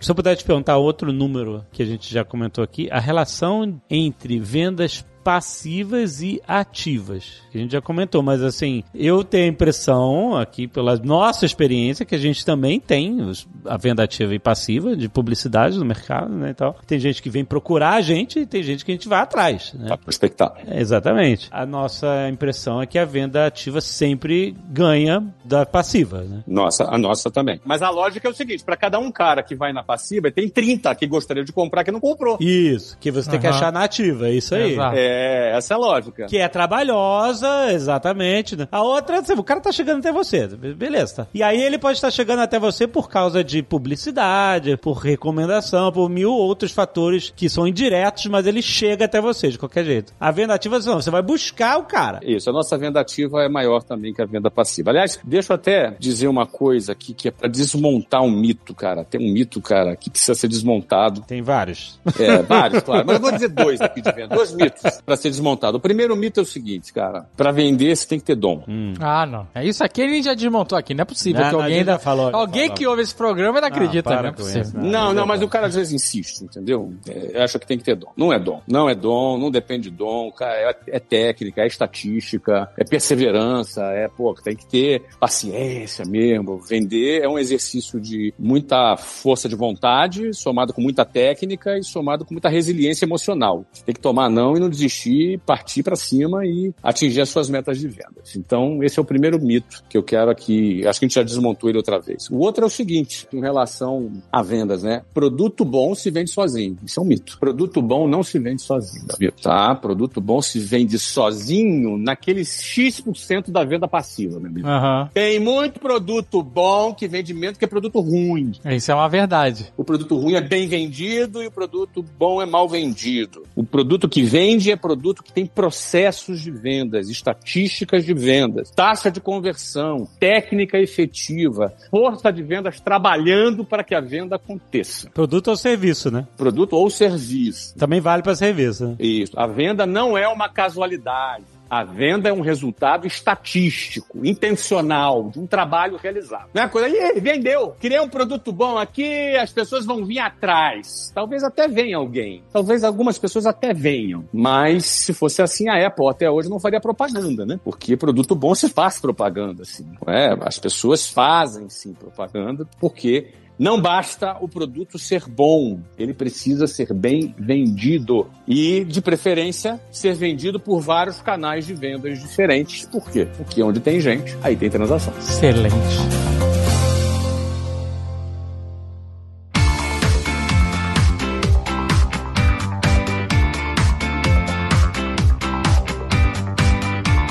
[SPEAKER 2] Se eu puder te perguntar outro número que a gente já comentou aqui, a relação entre vendas passivas e ativas. Que a gente já comentou, mas assim, eu tenho a impressão, aqui pela nossa experiência, que a gente também tem a venda ativa e passiva de publicidade no mercado, né, e tal. Tem gente que vem procurar a gente e tem gente que a gente vai atrás, né?
[SPEAKER 3] Pra prospectar.
[SPEAKER 2] É, exatamente. A nossa impressão é que a venda ativa sempre ganha da passiva, né?
[SPEAKER 3] Nossa, a nossa também. Mas a lógica é o seguinte, para cada um cara que vai na passiva, tem 30 que gostaria de comprar que não comprou.
[SPEAKER 2] Isso, que você uhum. tem que achar na ativa, é isso aí.
[SPEAKER 3] É, É, essa é a lógica.
[SPEAKER 2] Que é trabalhosa, exatamente. né? A outra, o cara tá chegando até você, beleza. Tá. E aí ele pode estar chegando até você por causa de publicidade, por recomendação, por mil outros fatores que são indiretos, mas ele chega até você de qualquer jeito. A venda ativa, não, você vai buscar o cara.
[SPEAKER 3] Isso, a nossa venda ativa é maior também que a venda passiva. Aliás, deixa eu até dizer uma coisa aqui que é para desmontar um mito, cara. Tem um mito, cara, que precisa ser desmontado.
[SPEAKER 2] Tem vários.
[SPEAKER 3] É, vários, claro. Mas eu vou dizer dois aqui de venda. Dois mitos para ser desmontado. O primeiro mito é o seguinte, cara. Para vender, você tem que ter dom.
[SPEAKER 4] Hum. Ah, não. É isso aqui a gente já desmontou aqui. Não é possível
[SPEAKER 2] Não,
[SPEAKER 4] que
[SPEAKER 2] não,
[SPEAKER 4] alguém ainda...
[SPEAKER 2] falou,
[SPEAKER 4] alguém
[SPEAKER 2] falou.
[SPEAKER 4] que ouve esse programa ainda acredita.
[SPEAKER 2] para
[SPEAKER 4] Não é possível.
[SPEAKER 2] isso,
[SPEAKER 3] Não, não, mas o cara às vezes insiste, entendeu? É, acha que tem que ter dom. Não é dom. Não é dom, não depende de dom. Cara, é, é técnica, é estatística, é perseverança, é, pô, tem que ter paciência mesmo. Vender é um exercício de muita força de vontade, somado com muita técnica e somado com muita resiliência emocional. Tem que tomar não e não desistir, partir para cima e atingir as suas metas de vendas. Então, esse é o primeiro mito que eu quero aqui. Acho que a gente já desmontou ele outra vez. O outro é o seguinte, em relação a vendas, né? Produto bom se vende sozinho. Isso é um mito. Produto bom não se vende sozinho, Davi. Tá? Produto bom se vende sozinho naquele X% da venda passiva, meu amigo.
[SPEAKER 4] Aham.
[SPEAKER 3] Tem muito produto bom que vende menos que produto ruim.
[SPEAKER 4] Isso é uma verdade.
[SPEAKER 3] O produto ruim é bem vendido e o produto bom é mal vendido. O produto que vende é produto que tem processos de vendas, estatísticas de vendas, taxa de conversão, técnica efetiva, força de vendas trabalhando para que a venda aconteça.
[SPEAKER 2] Produto ou serviço, né?
[SPEAKER 3] Produto ou serviço.
[SPEAKER 2] Também vale para serviço, né?
[SPEAKER 3] Isso. A venda não é uma casualidade. A venda é um resultado estatístico, intencional, de um trabalho realizado. Não é coisa, "Ih, vendeu, criei um produto bom aqui, as pessoas vão vir atrás. Talvez até venha alguém. Talvez algumas pessoas até venham. Mas se fosse assim, a Apple até hoje não faria propaganda, né? Porque produto bom se faz propaganda, assim. é? As pessoas fazem sim propaganda porque não basta o produto ser bom, ele precisa ser bem vendido. E, de preferência, ser vendido por vários canais de vendas diferentes. Por quê? Porque onde tem gente, aí tem transação.
[SPEAKER 4] Excelente.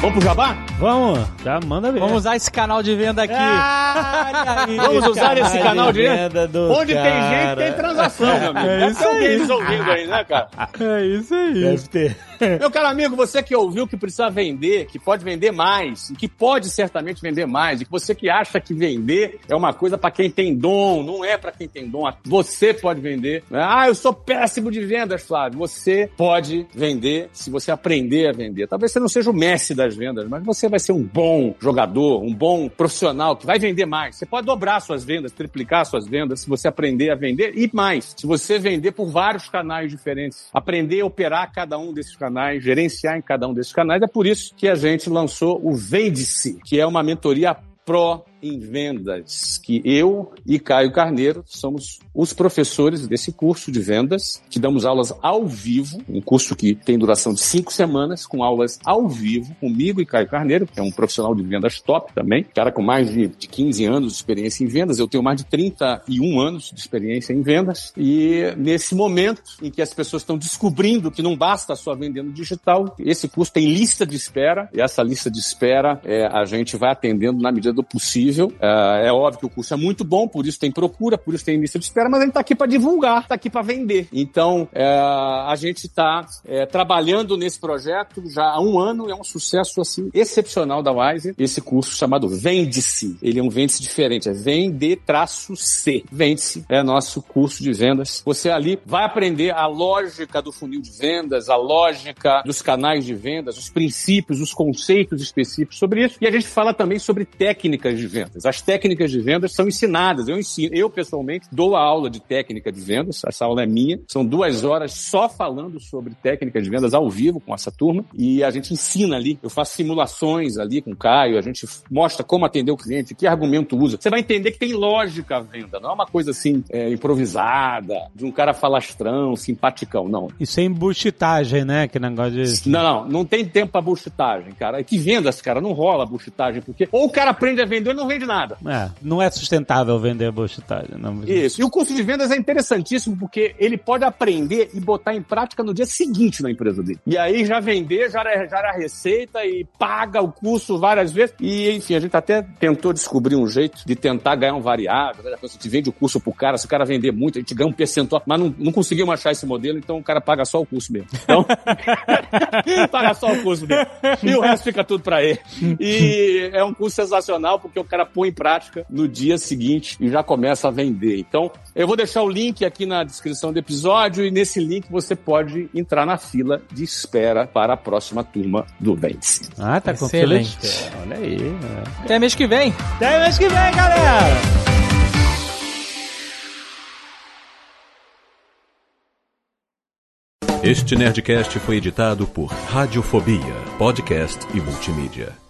[SPEAKER 3] Vamos pro jabá?
[SPEAKER 2] Vamos, já manda ver.
[SPEAKER 4] Vamos usar esse canal de venda aqui.
[SPEAKER 2] Ah, aí,
[SPEAKER 3] Vamos usar esse canal de
[SPEAKER 2] venda do
[SPEAKER 3] Onde tem gente,
[SPEAKER 2] cara.
[SPEAKER 3] tem transação, meu amigo.
[SPEAKER 2] É isso aí.
[SPEAKER 3] ouvindo aí, né, cara?
[SPEAKER 4] É isso aí.
[SPEAKER 2] Deve ter.
[SPEAKER 3] Meu caro amigo, você que ouviu que precisa vender, que pode vender mais, e que pode certamente vender mais, e que você que acha que vender é uma coisa para quem tem dom, não é para quem tem dom. Você pode vender. Ah, eu sou péssimo de vendas, Flávio. Você pode vender se você aprender a vender. Talvez você não seja o mestre das vendas, mas você vai ser um bom jogador, um bom profissional que vai vender mais. Você pode dobrar suas vendas, triplicar suas vendas se você aprender a vender e mais. Se você vender por vários canais diferentes, aprender a operar cada um desses canais, gerenciar em cada um desses canais, é por isso que a gente lançou o Vende-se, que é uma mentoria pró em vendas, que eu e Caio Carneiro somos os professores desse curso de vendas, que damos aulas ao vivo, um curso que tem duração de cinco semanas, com aulas ao vivo, comigo e Caio Carneiro, que é um profissional de vendas top também, cara com mais de, de 15 anos de experiência em vendas, eu tenho mais de 31 anos de experiência em vendas, e nesse momento em que as pessoas estão descobrindo que não basta só vender no digital, esse curso tem lista de espera, e essa lista de espera é, a gente vai atendendo na medida do possível. É, é óbvio que o curso é muito bom, por isso tem procura, por isso tem lista de espera, mas a gente está aqui para divulgar, está aqui para vender. Então, é, a gente está trabalhando nesse projeto já há um ano, é um sucesso assim excepcional da Wise, esse curso chamado Vende-se. Ele é um vende-se diferente, é Vende-C. Vende-se é nosso curso de vendas. Você ali vai aprender a lógica do funil de vendas, a lógica dos canais de vendas, os princípios, os conceitos específicos sobre isso. E a gente fala também sobre técnicas de vendas. As técnicas de vendas são ensinadas. Eu ensino, eu pessoalmente dou a aula de técnica de vendas. Essa aula é minha. São duas horas só falando sobre técnicas de vendas ao vivo com essa turma. E a gente ensina ali. Eu faço simulações ali com o Caio. A gente mostra como atender o cliente, que argumento usa. Você vai entender que tem lógica a venda. Não é uma coisa assim é, improvisada, de um cara falastrão, simpaticão. Não.
[SPEAKER 2] E sem buchitagem, né? Que negócio de.
[SPEAKER 3] Não, não, não tem tempo pra buchitagem, cara. E que vendas, cara, não rola buchitagem, porque ou o cara aprende a vender ou não não vende nada.
[SPEAKER 2] É, não é sustentável vender bullshitagem. Não.
[SPEAKER 3] Isso. E o curso de vendas é interessantíssimo porque ele pode aprender e botar em prática no dia seguinte na empresa dele. E aí já vender, já era, já era receita e paga o curso várias vezes. E, enfim, a gente até tentou descobrir um jeito de tentar ganhar um variável. Né? A gente vende o curso pro cara, se o cara vender muito, a gente ganha um percentual. Mas não, não conseguimos achar esse modelo, então o cara paga só o curso mesmo. Então, [laughs] paga só o curso mesmo. E o resto fica tudo para ele. E é um curso sensacional porque o cara põe em prática no dia seguinte e já começa a vender. Então, eu vou deixar o link aqui na descrição do episódio e nesse link você pode entrar na fila de espera para a próxima turma do Vence.
[SPEAKER 2] Ah, tá com espera. Olha aí. Né?
[SPEAKER 4] Até mês que vem.
[SPEAKER 2] Até mês que vem, galera.
[SPEAKER 1] Este Nerdcast foi editado por Radiofobia, podcast e multimídia.